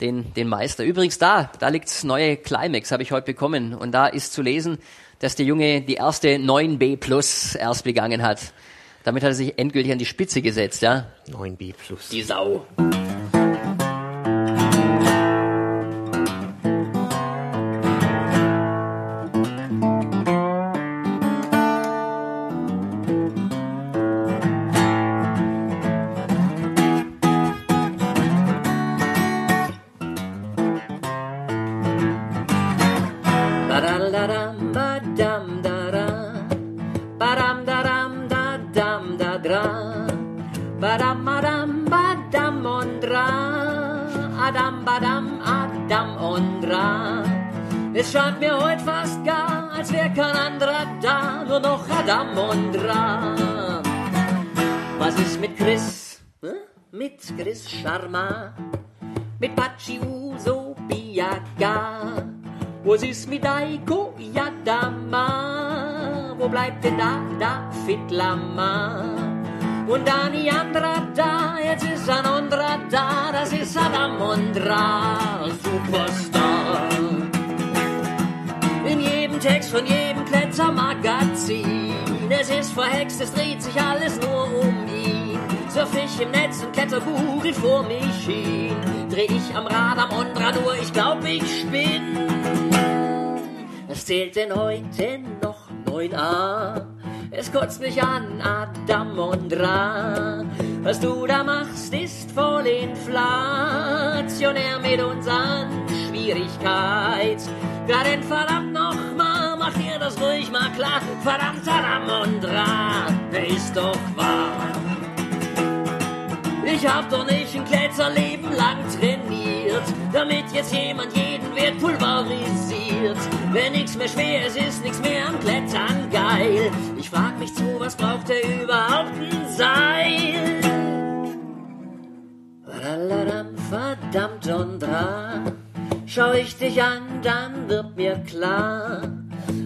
den den Meister. Übrigens da, da liegt's neue Climax, habe ich heute bekommen und da ist zu lesen, dass der Junge die erste 9b Plus erst begangen hat. Damit hat er sich endgültig an die Spitze gesetzt, ja? 9b Plus. Die Sau. Was ist mit Aiko Yadama? Wo bleibt denn da David Lama? Und Dani Andra da, jetzt ist ein anderer da, das ist Adam Ondra, Superstar. In jedem Text von jedem Klettermagazin, es ist verhext, es dreht sich alles nur um ihn. Surf ich im Netz und Kletterbuch ihn vor mich hin, dreh ich am Rad am Ondra nur, ich glaub ich spinn. Zählt denn heute noch 9a? Es kotzt mich an, Adam und Ra. Was du da machst, ist voll inflationär mit unseren Schwierigkeit. Ja, denn verdammt nochmal, mach dir das ruhig mal klar. Verdammt, Adam und Ra, der ist doch wahr. Ich hab doch nicht ein Kletterleben lang trainiert, damit jetzt jemand jeden Wert pulverisiert. Wenn nix mehr schwer ist, ist nix mehr am Klettern geil. Ich frag mich zu, was braucht er überhaupt ein Seil? Verdammt und dra, schau ich dich an, dann wird mir klar,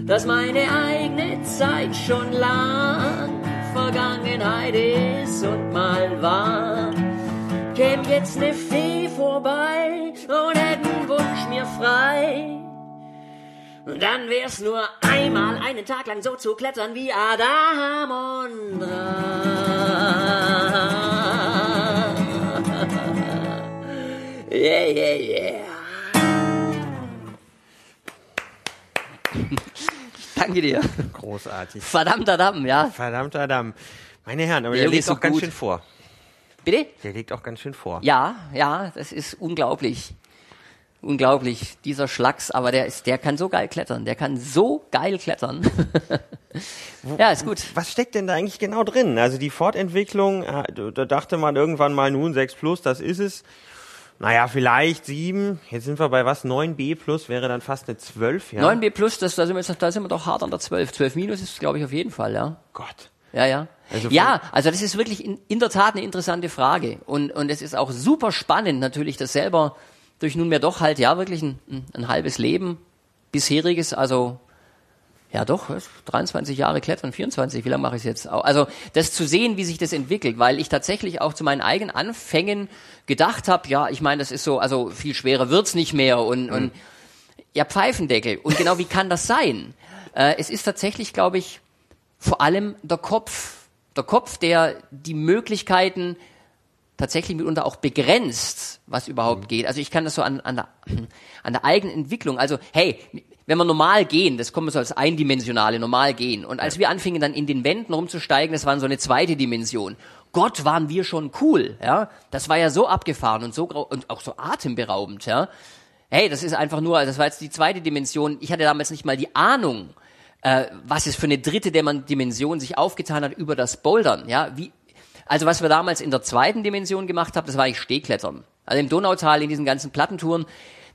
dass meine eigene Zeit schon lang Vergangenheit ist und mal war. Käm jetzt ne Fee vorbei und hätt einen Wunsch mir frei. Und dann wär's nur einmal einen Tag lang so zu klettern wie Adam und Ra. Yeah, yeah, yeah. Danke dir. Großartig. Verdammt Adam, ja. Verdammter Adam. Meine Herren, aber Der der legt ist so auch ganz gut. schön vor. Bitte? Der legt auch ganz schön vor. Ja, ja, das ist unglaublich. Unglaublich, dieser Schlacks, aber der ist, der kann so geil klettern, der kann so geil klettern. ja, ist gut. Was steckt denn da eigentlich genau drin? Also die Fortentwicklung, äh, da dachte man irgendwann mal nun 6 plus, das ist es. Naja, vielleicht 7. Jetzt sind wir bei was? 9b plus wäre dann fast eine 12, ja? 9b plus, das, da, sind wir, da sind wir doch hart an der 12. 12 minus ist, glaube ich, auf jeden Fall, ja. Gott. Ja, ja. Also ja, also das ist wirklich in, in der Tat eine interessante Frage. Und, und es ist auch super spannend, natürlich, das selber durch nunmehr doch halt, ja, wirklich ein, ein, halbes Leben, bisheriges, also ja doch, was? 23 Jahre Klettern, 24, wie lange mache ich es jetzt? Also das zu sehen, wie sich das entwickelt, weil ich tatsächlich auch zu meinen eigenen Anfängen gedacht habe, ja, ich meine, das ist so, also viel schwerer wird's nicht mehr und, und ja, Pfeifendeckel. Und genau wie kann das sein? Äh, es ist tatsächlich, glaube ich, vor allem der Kopf. Der Kopf, der die Möglichkeiten tatsächlich mitunter auch begrenzt, was überhaupt geht. Also ich kann das so an, an, der, an der eigenen Entwicklung, also hey, wenn wir normal gehen, das kommen wir so als eindimensionale normal gehen. Und als wir anfingen dann in den Wänden rumzusteigen, das war so eine zweite Dimension. Gott, waren wir schon cool, ja. Das war ja so abgefahren und so grau und auch so atemberaubend, ja. Hey, das ist einfach nur, das war jetzt die zweite Dimension. Ich hatte damals nicht mal die Ahnung, äh, was es für eine dritte Dimension sich aufgetan hat über das Bouldern, ja. Wie, also was wir damals in der zweiten Dimension gemacht haben, das war eigentlich Stehklettern. Also im Donautal in diesen ganzen Plattentouren,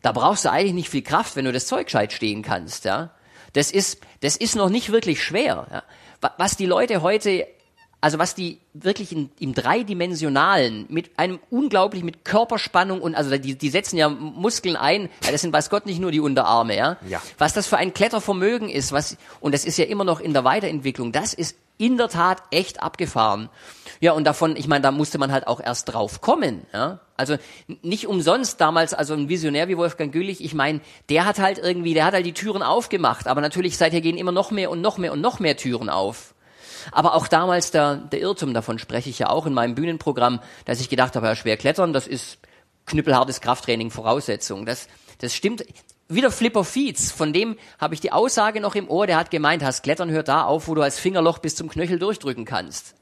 da brauchst du eigentlich nicht viel Kraft, wenn du das Zeug gescheit stehen kannst, ja. Das ist, das ist noch nicht wirklich schwer, ja. Wa- Was die Leute heute, also was die wirklich in, im dreidimensionalen, mit einem unglaublich mit Körperspannung und, also die, die setzen ja Muskeln ein, ja, das sind weiß Gott nicht nur die Unterarme, ja. Ja. Was das für ein Klettervermögen ist, was, und das ist ja immer noch in der Weiterentwicklung, das ist in der Tat echt abgefahren. Ja, und davon, ich meine, da musste man halt auch erst drauf kommen. Ja? Also nicht umsonst damals, also ein Visionär wie Wolfgang Gülich, ich meine, der hat halt irgendwie, der hat halt die Türen aufgemacht, aber natürlich seither gehen immer noch mehr und noch mehr und noch mehr Türen auf. Aber auch damals der, der Irrtum, davon spreche ich ja auch in meinem Bühnenprogramm, dass ich gedacht habe, ja, schwer klettern, das ist knüppelhartes Krafttraining Voraussetzung. Das, das stimmt. Wieder Flipper Fietz, von dem habe ich die Aussage noch im Ohr, der hat gemeint, hast Klettern hört da auf, wo du als Fingerloch bis zum Knöchel durchdrücken kannst.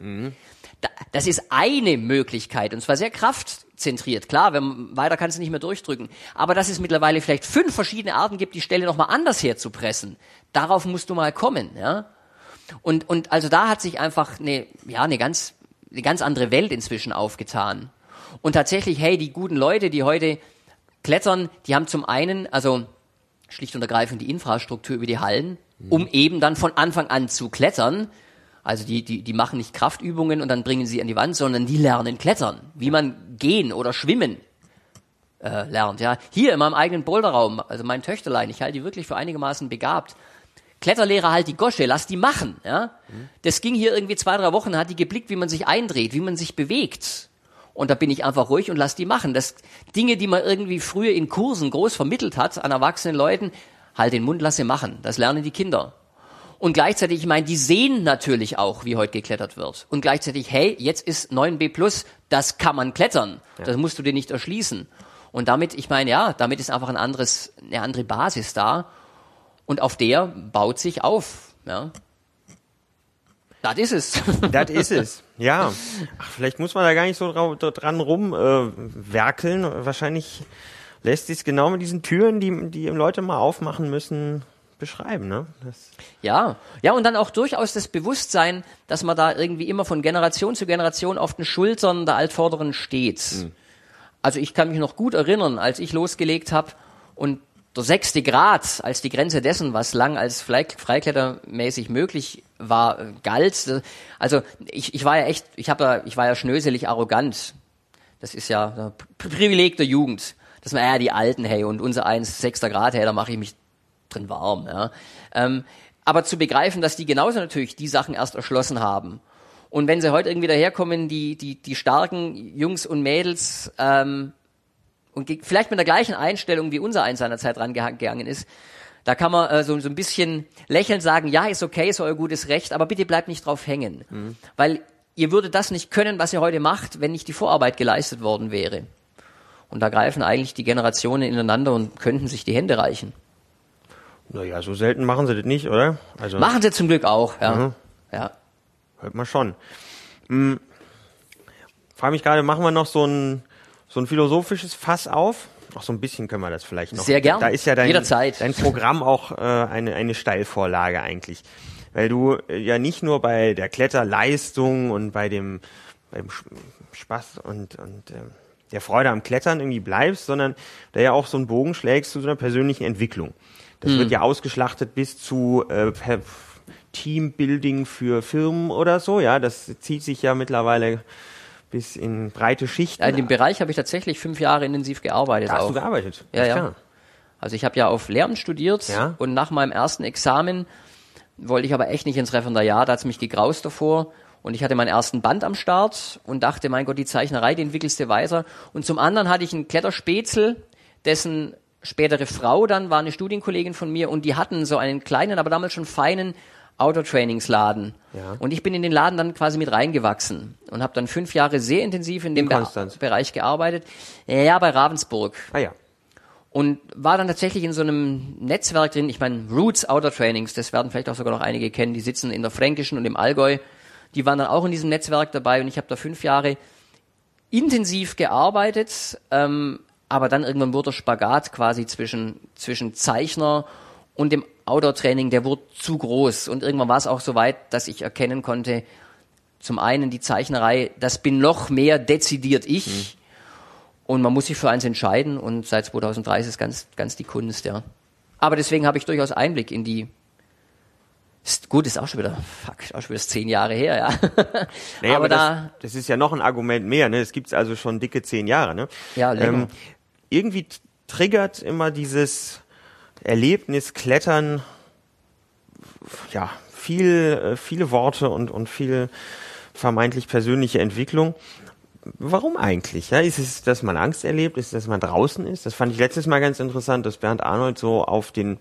Da, das ist eine Möglichkeit und zwar sehr kraftzentriert. Klar, wenn, weiter kannst du nicht mehr durchdrücken. Aber dass es mittlerweile vielleicht fünf verschiedene Arten gibt, die Stelle nochmal anders herzupressen, darauf musst du mal kommen, ja. Und, und also da hat sich einfach eine, ja, eine ganz eine ganz andere Welt inzwischen aufgetan. Und tatsächlich, hey, die guten Leute, die heute klettern, die haben zum einen, also schlicht und ergreifend die Infrastruktur über die Hallen, um eben dann von Anfang an zu klettern. Also die, die, die machen nicht Kraftübungen und dann bringen sie an die Wand, sondern die lernen klettern, wie man gehen oder schwimmen äh, lernt. Ja, hier in meinem eigenen Boulderraum, also mein Töchterlein, ich halte die wirklich für einigermaßen begabt. Kletterlehrer halt die Gosche, lass die machen. Ja, das ging hier irgendwie zwei drei Wochen, hat die geblickt, wie man sich eindreht, wie man sich bewegt. Und da bin ich einfach ruhig und lass die machen. Das Dinge, die man irgendwie früher in Kursen groß vermittelt hat an erwachsenen Leuten, halt den Mund, lass sie machen. Das lernen die Kinder. Und gleichzeitig, ich meine, die sehen natürlich auch, wie heute geklettert wird. Und gleichzeitig, hey, jetzt ist 9b plus, das kann man klettern. Ja. Das musst du dir nicht erschließen. Und damit, ich meine, ja, damit ist einfach ein anderes, eine andere Basis da. Und auf der baut sich auf. Ja. Das ist es. Das ist es. Ja. Ach, vielleicht muss man da gar nicht so dran rumwerkeln. Äh, Wahrscheinlich lässt sich genau mit diesen Türen, die die Leute mal aufmachen müssen, beschreiben, ne? Das ja, ja, und dann auch durchaus das Bewusstsein, dass man da irgendwie immer von Generation zu Generation auf den Schultern der Altvorderen steht. Mhm. Also ich kann mich noch gut erinnern, als ich losgelegt habe und der sechste Grad als die Grenze dessen, was lang als Freiklettermäßig möglich war, galt. Also ich, ich war ja echt, ich habe ja, ich war ja schnöselig arrogant. Das ist ja ein Privileg der Jugend. Das war ja die Alten, hey, und unser eins, sechster Grad, hey, da mache ich mich drin warm. Ja. Ähm, aber zu begreifen, dass die genauso natürlich die Sachen erst erschlossen haben. Und wenn sie heute irgendwie daherkommen, die, die, die starken Jungs und Mädels, ähm, und vielleicht mit der gleichen Einstellung, wie unser eins seinerzeit rangegangen ist, da kann man äh, so, so ein bisschen lächelnd sagen, ja, ist okay, ist euer gutes Recht, aber bitte bleibt nicht drauf hängen. Mhm. Weil ihr würdet das nicht können, was ihr heute macht, wenn nicht die Vorarbeit geleistet worden wäre. Und da greifen eigentlich die Generationen ineinander und könnten sich die Hände reichen. Naja, so selten machen sie das nicht, oder? Also machen sie zum Glück auch, ja. Mhm. ja. Hört man schon. Hm. Frage mich gerade, machen wir noch so ein so ein philosophisches Fass auf. Auch so ein bisschen können wir das vielleicht noch. Sehr gern. Da ist ja dein, Jederzeit. dein Programm auch äh, eine, eine Steilvorlage eigentlich. Weil du äh, ja nicht nur bei der Kletterleistung und bei dem beim Spaß und, und äh, der Freude am Klettern irgendwie bleibst, sondern da ja auch so einen Bogen schlägst zu so einer persönlichen Entwicklung. Das hm. wird ja ausgeschlachtet bis zu äh, Teambuilding für Firmen oder so. Ja, das zieht sich ja mittlerweile bis in breite Schichten. in dem Bereich habe ich tatsächlich fünf Jahre intensiv gearbeitet. Da hast auch. du gearbeitet? Ja, ja. Klar. Also ich habe ja auf Lehramt studiert ja? und nach meinem ersten Examen wollte ich aber echt nicht ins Referendariat, da hat's mich gegraust davor. Und ich hatte meinen ersten Band am Start und dachte, mein Gott, die Zeichnerei, die entwickelst du weiter. Und zum anderen hatte ich einen Kletterspätzl, dessen spätere Frau dann war eine Studienkollegin von mir und die hatten so einen kleinen, aber damals schon feinen Outdoor-Trainingsladen. Ja. Und ich bin in den Laden dann quasi mit reingewachsen und habe dann fünf Jahre sehr intensiv in dem in Be Bereich gearbeitet. Ja, bei Ravensburg. Ah ja. Und war dann tatsächlich in so einem Netzwerk drin. Ich meine, Roots Outdoor Trainings, das werden vielleicht auch sogar noch einige kennen, die sitzen in der Fränkischen und im Allgäu. Die waren dann auch in diesem Netzwerk dabei und ich habe da fünf Jahre intensiv gearbeitet, ähm, aber dann irgendwann wurde der Spagat quasi zwischen, zwischen Zeichner und dem Outdoor-Training, der wurde zu groß. Und irgendwann war es auch so weit, dass ich erkennen konnte, zum einen die Zeichnerei, das bin noch mehr dezidiert ich. Mhm. Und man muss sich für eins entscheiden. Und seit 2003 ist es ganz, ganz die Kunst, ja. Aber deswegen habe ich durchaus Einblick in die ist, gut, ist auch schon wieder, fuck, auch schon wieder zehn Jahre her, ja. Naja, aber, aber da, das, das, ist ja noch ein Argument mehr, ne? Es gibt also schon dicke zehn Jahre, ne? Ja, länger. Ähm, irgendwie triggert immer dieses, Erlebnis, Klettern, ja, viel, äh, viele Worte und, und viel vermeintlich persönliche Entwicklung. Warum eigentlich? Ja, ist es, dass man Angst erlebt? Ist es, dass man draußen ist? Das fand ich letztes Mal ganz interessant, dass Bernd Arnold so auf den,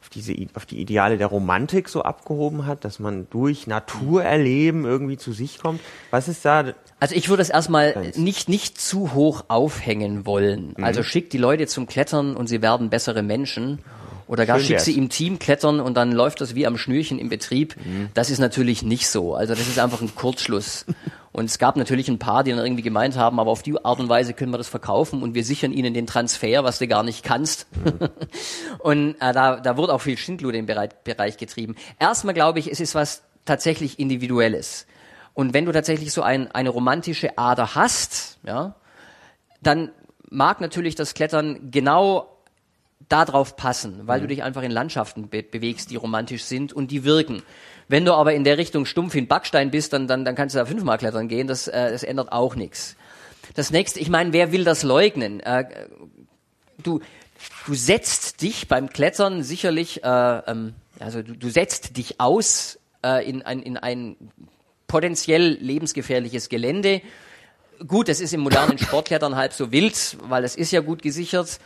auf diese, auf die Ideale der Romantik so abgehoben hat, dass man durch Naturerleben irgendwie zu sich kommt. Was ist da also ich würde es erstmal nicht, nicht zu hoch aufhängen wollen. Mhm. Also schickt die Leute zum Klettern und sie werden bessere Menschen. Oder gar schickt sie im Team klettern und dann läuft das wie am Schnürchen im Betrieb. Mhm. Das ist natürlich nicht so. Also das ist einfach ein Kurzschluss. Und es gab natürlich ein paar, die dann irgendwie gemeint haben, aber auf die Art und Weise können wir das verkaufen und wir sichern ihnen den Transfer, was du gar nicht kannst. Mhm. und äh, da, da wurde auch viel Schindluder im Bereich, Bereich getrieben. Erstmal glaube ich, es ist was tatsächlich Individuelles. Und wenn du tatsächlich so ein, eine romantische Ader hast, ja, dann mag natürlich das Klettern genau darauf passen, weil mhm. du dich einfach in Landschaften be bewegst, die romantisch sind und die wirken. Wenn du aber in der Richtung stumpf in Backstein bist, dann, dann, dann kannst du da fünfmal klettern gehen, das, äh, das ändert auch nichts. Das nächste, ich meine, wer will das leugnen? Äh, du, du setzt dich beim Klettern sicherlich, äh, ähm, also du, du setzt dich aus äh, in, ein, in ein potenziell lebensgefährliches Gelände. Gut, das ist im modernen Sportklettern halb so wild, weil es ist ja gut gesichert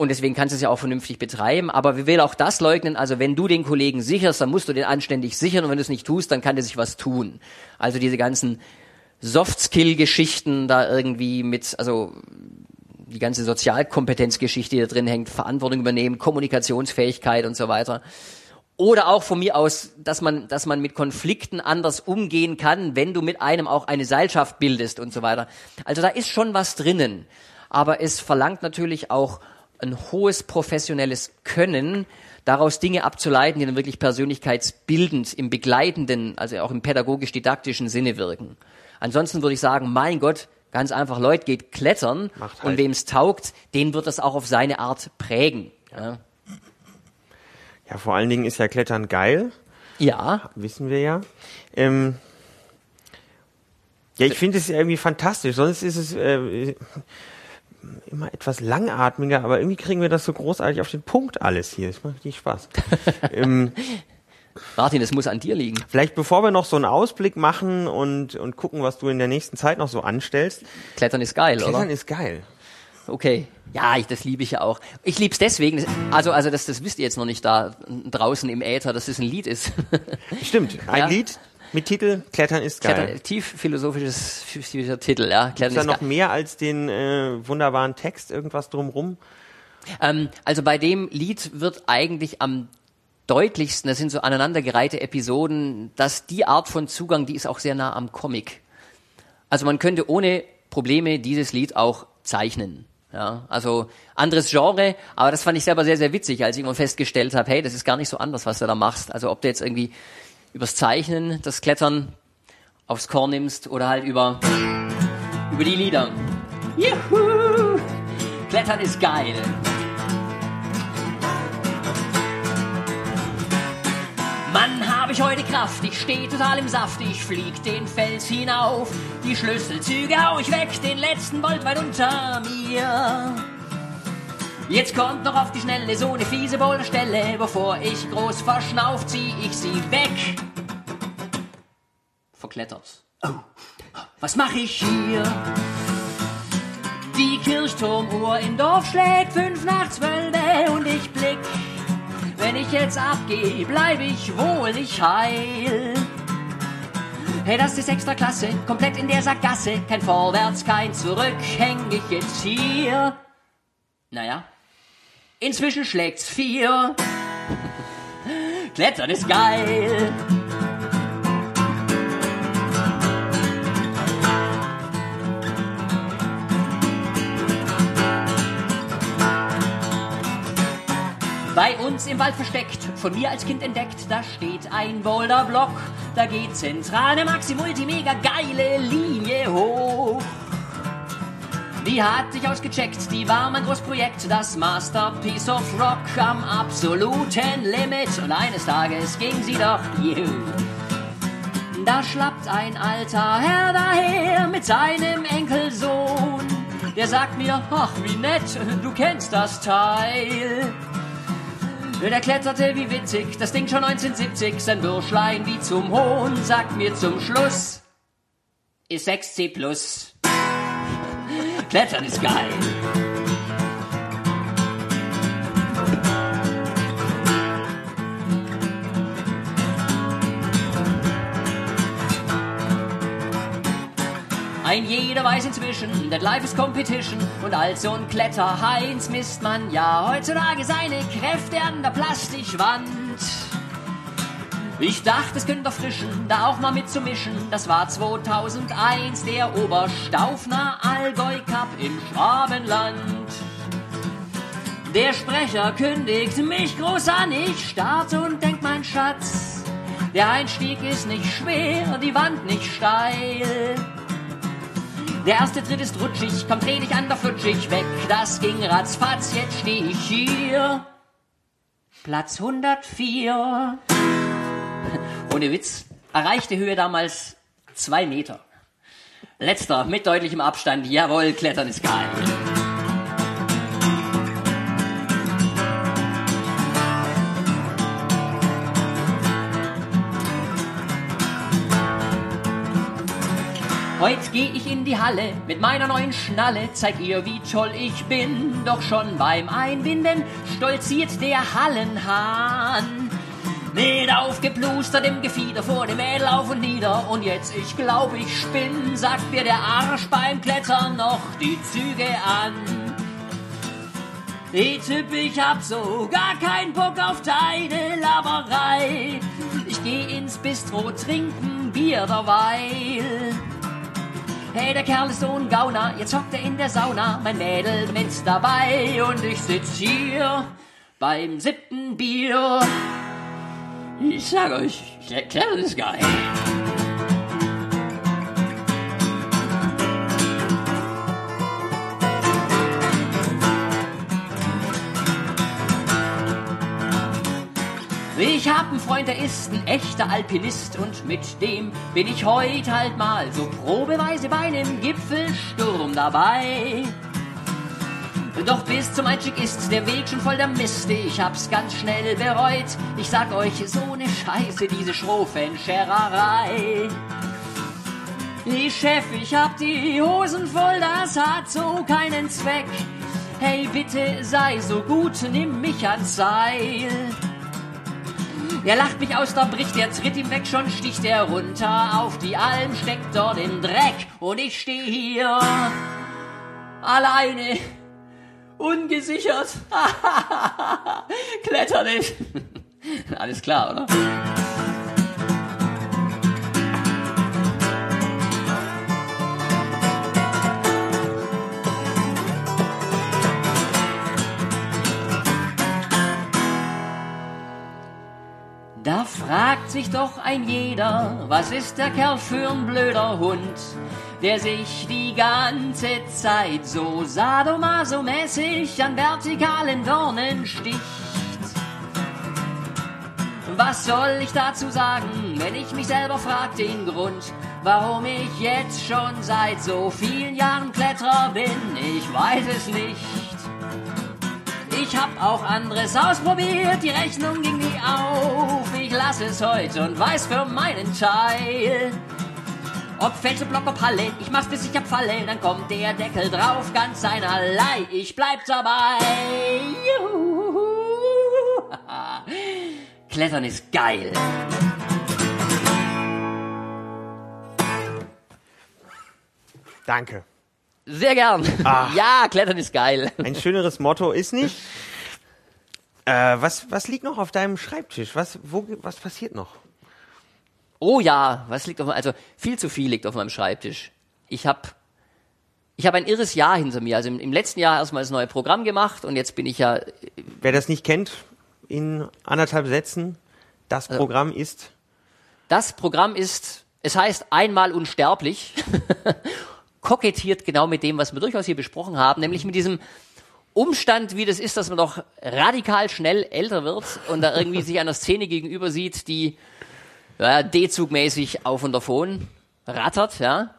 und deswegen kannst du es ja auch vernünftig betreiben. Aber wir will auch das leugnen. Also wenn du den Kollegen sicherst, dann musst du den anständig sichern. Und wenn du es nicht tust, dann kann der sich was tun. Also diese ganzen Soft-Skill-Geschichten da irgendwie mit, also die ganze Sozialkompetenzgeschichte, die da drin hängt, Verantwortung übernehmen, Kommunikationsfähigkeit und so weiter. Oder auch von mir aus, dass man, dass man mit Konflikten anders umgehen kann, wenn du mit einem auch eine Seilschaft bildest und so weiter. Also da ist schon was drinnen. Aber es verlangt natürlich auch ein hohes professionelles Können, daraus Dinge abzuleiten, die dann wirklich persönlichkeitsbildend im begleitenden, also auch im pädagogisch-didaktischen Sinne wirken. Ansonsten würde ich sagen, mein Gott, ganz einfach, Leute geht klettern halt. und wem es taugt, den wird das auch auf seine Art prägen. Ja. ja, vor allen Dingen ist ja Klettern geil. Ja. Wissen wir ja. Ähm, ja, ich finde es irgendwie fantastisch. Sonst ist es, äh, immer etwas langatmiger, aber irgendwie kriegen wir das so großartig auf den Punkt alles hier. Das macht richtig Spaß. ähm, Martin, es muss an dir liegen. Vielleicht bevor wir noch so einen Ausblick machen und, und gucken, was du in der nächsten Zeit noch so anstellst. Klettern ist geil, Klettern oder? Klettern ist geil. Okay. Ja, ich, das liebe ich ja auch. Ich lieb's deswegen, also, also das, das wisst ihr jetzt noch nicht da draußen im Äther, dass es ein Lied ist. Stimmt, ein ja? Lied, mit Titel Klettern ist geil. Klettern, tief philosophisches Titel, ja. Klettern ist da noch mehr als den äh, wunderbaren Text, irgendwas drumrum? Ähm, also bei dem Lied wird eigentlich am deutlichsten, das sind so aneinandergereihte Episoden, dass die Art von Zugang, die ist auch sehr nah am Comic. Also man könnte ohne Probleme dieses Lied auch zeichnen. Ja, also anderes Genre, aber das fand ich selber sehr, sehr witzig, als ich immer festgestellt habe, hey, das ist gar nicht so anders, was du da machst. Also ob du jetzt irgendwie übers Zeichnen, das Klettern aufs Korn nimmst oder halt über, über die Lieder. Juhu! Klettern ist geil. Mann, hab ich heute Kraft, ich steh total im Saft, ich flieg den Fels hinauf, die Schlüsselzüge hau ich weg, den letzten Bolt weit unter mir. Jetzt kommt noch auf die Schnelle so eine fiese Boulderstelle. Bevor ich groß verschnauft, zieh ich sie weg. Verklettert. Oh, was mach ich hier? Die Kirchturmuhr im Dorf schlägt fünf nach zwölf und ich blick. Wenn ich jetzt abgeh, bleib ich wohl nicht heil. Hey, das ist extra klasse, komplett in der Sackgasse. Kein Vorwärts, kein Zurück, häng ich jetzt hier. Naja, Inzwischen schlägt's vier. Klettern ist geil. Bei uns im Wald versteckt, von mir als Kind entdeckt, da steht ein Boulderblock. Da geht zentral eine Maxi-Multi-Mega geile Linie hoch. Die hat sich ausgecheckt, die war mein Großprojekt, das Masterpiece of Rock am absoluten Limit. Und eines Tages ging sie doch, juhu. Da schlappt ein alter Herr daher mit seinem Enkelsohn. Der sagt mir, ach wie nett, du kennst das Teil. Der kletterte wie witzig, das Ding schon 1970, sein Bürschlein wie zum Hohn, sagt mir zum Schluss, ist 6C plus. Klettern ist geil. Ein jeder weiß inzwischen, that life is competition und als so ein Kletterheinz misst man ja heutzutage seine Kräfte an der Plastikwand. Ich dachte, es könnte erfrischen, da auch mal mitzumischen. Das war 2001 der Oberstaufner Allgäu Cup im Schwabenland. Der Sprecher kündigt mich groß an, ich starte und denk mein Schatz. Der Einstieg ist nicht schwer, die Wand nicht steil. Der erste Tritt ist rutschig, komm dreh dich an, da flutsch weg. Das ging ratzfatz, jetzt steh ich hier. Platz 104. Ohne Witz, erreichte Höhe damals zwei Meter. Letzter, mit deutlichem Abstand, jawohl, Klettern ist geil. Heute geh ich in die Halle mit meiner neuen Schnalle, zeig ihr, wie toll ich bin. Doch schon beim Einbinden stolziert der Hallenhahn. Mit aufgeplustertem Gefieder vor dem Mädel auf und nieder. Und jetzt, ich glaub, ich spinn, sagt mir der Arsch beim Klettern noch die Züge an. Die Typ, ich hab so gar keinen Bock auf deine Laberei. Ich geh ins Bistro trinken Bier derweil. Hey, der Kerl ist so ein Gauner, jetzt hockt er in der Sauna, mein Mädel mit dabei und ich sitz hier beim siebten Bier. Ich sag euch, Kerl ist geil. Ich hab einen Freund, der ist ein echter Alpinist und mit dem bin ich heute halt mal so probeweise bei einem Gipfelsturm dabei. Doch bis zum Einstieg ist der Weg schon voll der Mist. Ich hab's ganz schnell bereut. Ich sag euch, so ne Scheiße, diese Schroffenschererei. Ich Chef, ich hab die Hosen voll, das hat so keinen Zweck. Hey, bitte sei so gut, nimm mich ans Seil. Er lacht mich aus, da bricht er, tritt ihm weg, schon sticht er runter auf die Alm, steckt dort im Dreck und ich steh hier alleine, ungesichert. Kletter nicht. Alles klar, oder? Da fragt sich doch ein jeder, was ist der Kerl für ein blöder Hund, der sich die ganze Zeit so sadomaso-mäßig an vertikalen Dornen sticht. Was soll ich dazu sagen, wenn ich mich selber frag den Grund, warum ich jetzt schon seit so vielen Jahren Kletterer bin? Ich weiß es nicht. Ich hab auch anderes ausprobiert, die Rechnung ging nie auf. Ich lass es heute und weiß für meinen Teil. Ob Felse, Block, ob Halle, ich mach's bis ich abfalle, dann kommt der Deckel drauf, ganz einerlei. Ich bleib dabei. Juhu. Klettern ist geil. Danke. Sehr gern. Ah. Ja, Klettern ist geil. Ein schöneres Motto ist nicht. Äh, was, was liegt noch auf deinem Schreibtisch? Was, wo, was passiert noch? Oh ja, was liegt auf meinem, also viel zu viel liegt auf meinem Schreibtisch. Ich habe ich hab ein irres Jahr hinter mir. Also im, im letzten Jahr erstmal das neue Programm gemacht und jetzt bin ich ja, Wer das nicht kennt, in anderthalb Sätzen, das Also Programm ist. das Programm ist, es heißt einmal unsterblich, kokettiert genau mit dem, was wir durchaus hier besprochen haben, nämlich mit diesem Umstand, wie das ist, dass man doch radikal schnell älter wird und da irgendwie sich einer Szene gegenüber sieht, die ja, D-Zugmäßig auf und davon rattert, ja.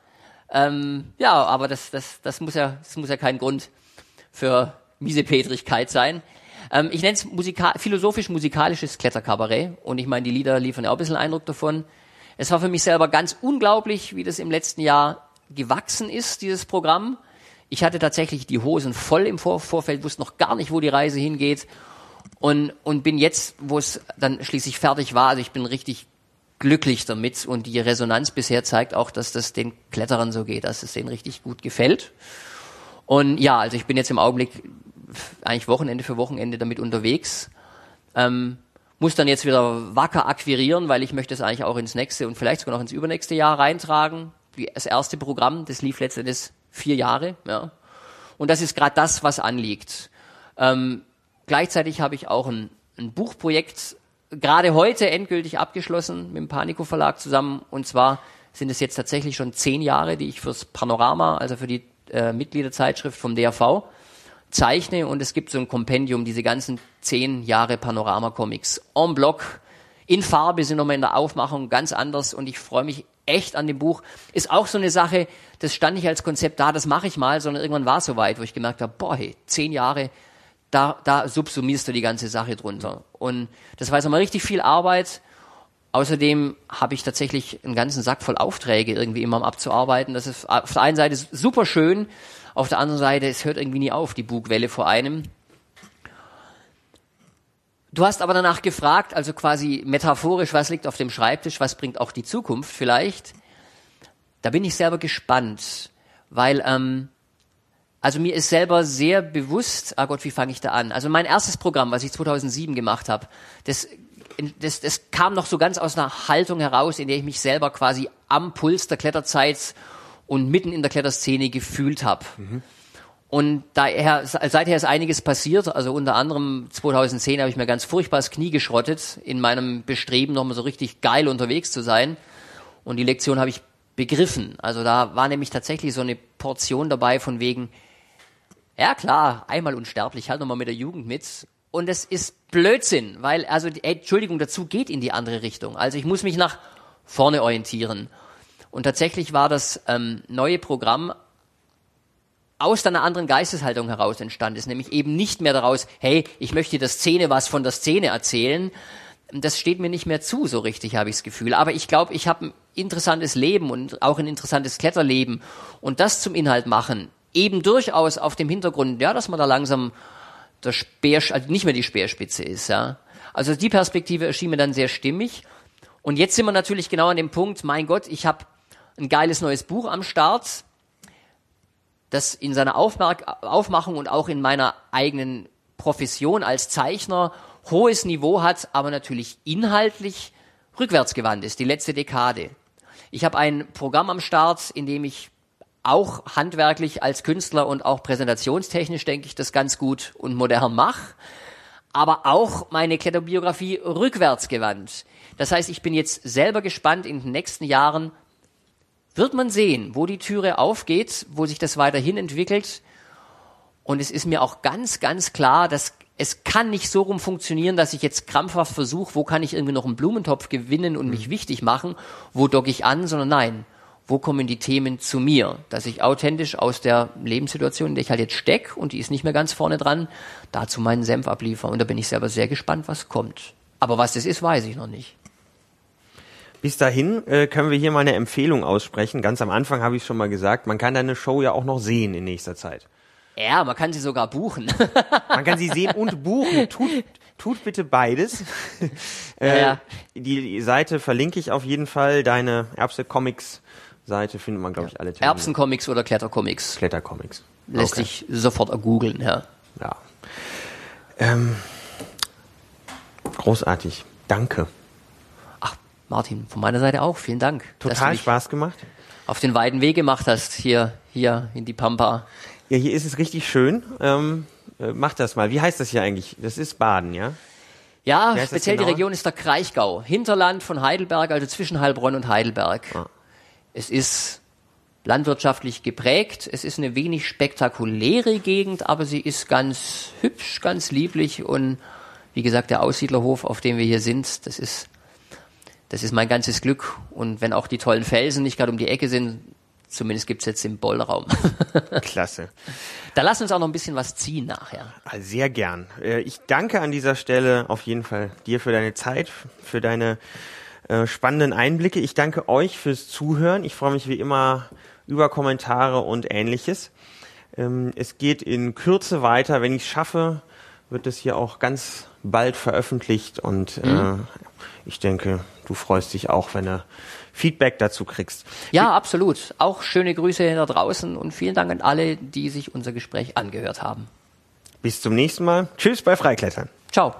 Ähm, ja, aber das, das, das, muss ja, das muss ja kein Grund für Miesepetrigkeit sein. Ähm, ich nenne es Musika philosophisch-musikalisches Kletterkabarett und ich meine, die Lieder liefern ja auch ein bisschen Eindruck davon. Es war für mich selber ganz unglaublich, wie das im letzten Jahr gewachsen ist, dieses Programm. Ich hatte tatsächlich die Hosen voll im Vor Vorfeld, wusste noch gar nicht, wo die Reise hingeht und, und bin jetzt, wo es dann schließlich fertig war, also ich bin richtig glücklich damit und die Resonanz bisher zeigt auch, dass das den Kletterern so geht, dass es denen richtig gut gefällt. Und ja, also ich bin jetzt im Augenblick eigentlich Wochenende für Wochenende damit unterwegs. Ähm, muss dann jetzt wieder wacker akquirieren, weil ich möchte es eigentlich auch ins nächste und vielleicht sogar noch ins übernächste Jahr reintragen. Das erste Programm, das lief letztendlich vier Jahre. Ja. Und das ist gerade das, was anliegt. Ähm, gleichzeitig habe ich auch ein, ein Buchprojekt gerade heute endgültig abgeschlossen mit dem Panico Verlag zusammen. Und zwar sind es jetzt tatsächlich schon zehn Jahre, die ich fürs Panorama, also für die äh, Mitgliederzeitschrift vom DAV, zeichne. Und es gibt so ein Kompendium, diese ganzen zehn Jahre Panorama-Comics en bloc. In Farbe sind nochmal in der Aufmachung ganz anders und ich freue mich echt an dem Buch. Ist auch so eine Sache, das stand nicht als Konzept da, das mache ich mal, sondern irgendwann war es soweit, wo ich gemerkt habe, boah, hey, zehn Jahre, da, da subsumierst du die ganze Sache drunter. Und das war jetzt nochmal richtig viel Arbeit. Außerdem habe ich tatsächlich einen ganzen Sack voll Aufträge irgendwie immer abzuarbeiten. Das ist auf der einen Seite super schön, auf der anderen Seite, es hört irgendwie nie auf, die Bugwelle vor einem. Du hast aber danach gefragt, also quasi metaphorisch, was liegt auf dem Schreibtisch, was bringt auch die Zukunft vielleicht. Da bin ich selber gespannt, weil ähm, also mir ist selber sehr bewusst, ah Gott, wie fange ich da an? Also mein erstes Programm, was ich 2007 gemacht habe, das, das, das kam noch so ganz aus einer Haltung heraus, in der ich mich selber quasi am Puls der Kletterzeit und mitten in der Kletterszene gefühlt habe. Mhm. Und daher, seither ist einiges passiert. Also unter anderem 2010 habe ich mir ganz furchtbar das Knie geschrottet in meinem Bestreben, nochmal so richtig geil unterwegs zu sein. Und die Lektion habe ich begriffen. Also da war nämlich tatsächlich so eine Portion dabei von wegen, ja klar, einmal unsterblich, halt nochmal mit der Jugend mit. Und es ist Blödsinn, weil, also, ey, Entschuldigung, dazu geht in die andere Richtung. Also ich muss mich nach vorne orientieren. Und tatsächlich war das ähm, neue Programm aus einer anderen Geisteshaltung heraus entstanden ist, nämlich eben nicht mehr daraus, hey, ich möchte der Szene was von der Szene erzählen. Das steht mir nicht mehr zu, so richtig habe ich das Gefühl. Aber ich glaube, ich habe ein interessantes Leben und auch ein interessantes Kletterleben. Und das zum Inhalt machen, eben durchaus auf dem Hintergrund, ja, dass man da langsam der Speer, also nicht mehr die Speerspitze ist, ja. Also die Perspektive erschien mir dann sehr stimmig. Und jetzt sind wir natürlich genau an dem Punkt, mein Gott, ich habe ein geiles neues Buch am Start das in seiner Aufmachung und auch in meiner eigenen Profession als Zeichner hohes Niveau hat, aber natürlich inhaltlich rückwärtsgewandt ist, die letzte Dekade. Ich habe ein Programm am Start, in dem ich auch handwerklich als Künstler und auch präsentationstechnisch, denke ich, das ganz gut und modern mache, aber auch meine Kletterbiografie rückwärtsgewandt. Das heißt, ich bin jetzt selber gespannt in den nächsten Jahren, wird man sehen, wo die Türe aufgeht, wo sich das weiterhin entwickelt. Und es ist mir auch ganz, ganz klar, dass es kann nicht so rum funktionieren, dass ich jetzt krampfhaft versuche, wo kann ich irgendwie noch einen Blumentopf gewinnen und mich mhm. wichtig machen, wo docke ich an, sondern nein, wo kommen die Themen zu mir, dass ich authentisch aus der Lebenssituation, in der ich halt jetzt steck und die ist nicht mehr ganz vorne dran, dazu meinen Senf abliefere. Und da bin ich selber sehr gespannt, was kommt. Aber was das ist, weiß ich noch nicht. Bis dahin äh, können wir hier mal eine Empfehlung aussprechen. Ganz am Anfang habe ich schon mal gesagt, man kann deine Show ja auch noch sehen in nächster Zeit. Ja, man kann sie sogar buchen. man kann sie sehen und buchen. Tut, tut bitte beides. äh, ja, ja. Die Seite verlinke ich auf jeden Fall. Deine Erbse Comics Seite findet man, glaube ich, alle Termine. Erbsencomics oder Klettercomics. Klettercomics. Lässt okay. sich sofort googeln, ja. Ja. Ähm, großartig. Danke. Martin, von meiner Seite auch. Vielen Dank. Total Spaß gemacht. Auf den weiten Weg gemacht hast, hier, hier in die Pampa. Ja, hier ist es richtig schön. Ähm, äh, mach das mal. Wie heißt das hier eigentlich? Das ist Baden, ja? Ja, speziell die Region ist der Kraichgau. Hinterland von Heidelberg, also zwischen Heilbronn und Heidelberg. Ah. Es ist landwirtschaftlich geprägt. Es ist eine wenig spektakuläre Gegend, aber sie ist ganz hübsch, ganz lieblich und wie gesagt, der Aussiedlerhof, auf dem wir hier sind, das ist das ist mein ganzes Glück. Und wenn auch die tollen Felsen nicht gerade um die Ecke sind, zumindest gibt's jetzt den Bollraum. Klasse. Da lass uns auch noch ein bisschen was ziehen nachher. Ah, sehr gern. Äh, ich danke an dieser Stelle auf jeden Fall dir für deine Zeit, für deine äh, spannenden Einblicke. Ich danke euch fürs Zuhören. Ich freue mich wie immer über Kommentare und ähnliches. Ähm, es geht in Kürze weiter. Wenn ich es schaffe, wird es hier auch ganz bald veröffentlicht und äh, mhm. äh, ich denke, du freust dich auch, wenn du Feedback dazu kriegst. Ja, absolut. Auch schöne Grüße da draußen und vielen Dank an alle, die sich unser Gespräch angehört haben. Bis zum nächsten Mal. Tschüss bei Freiklettern. Ciao.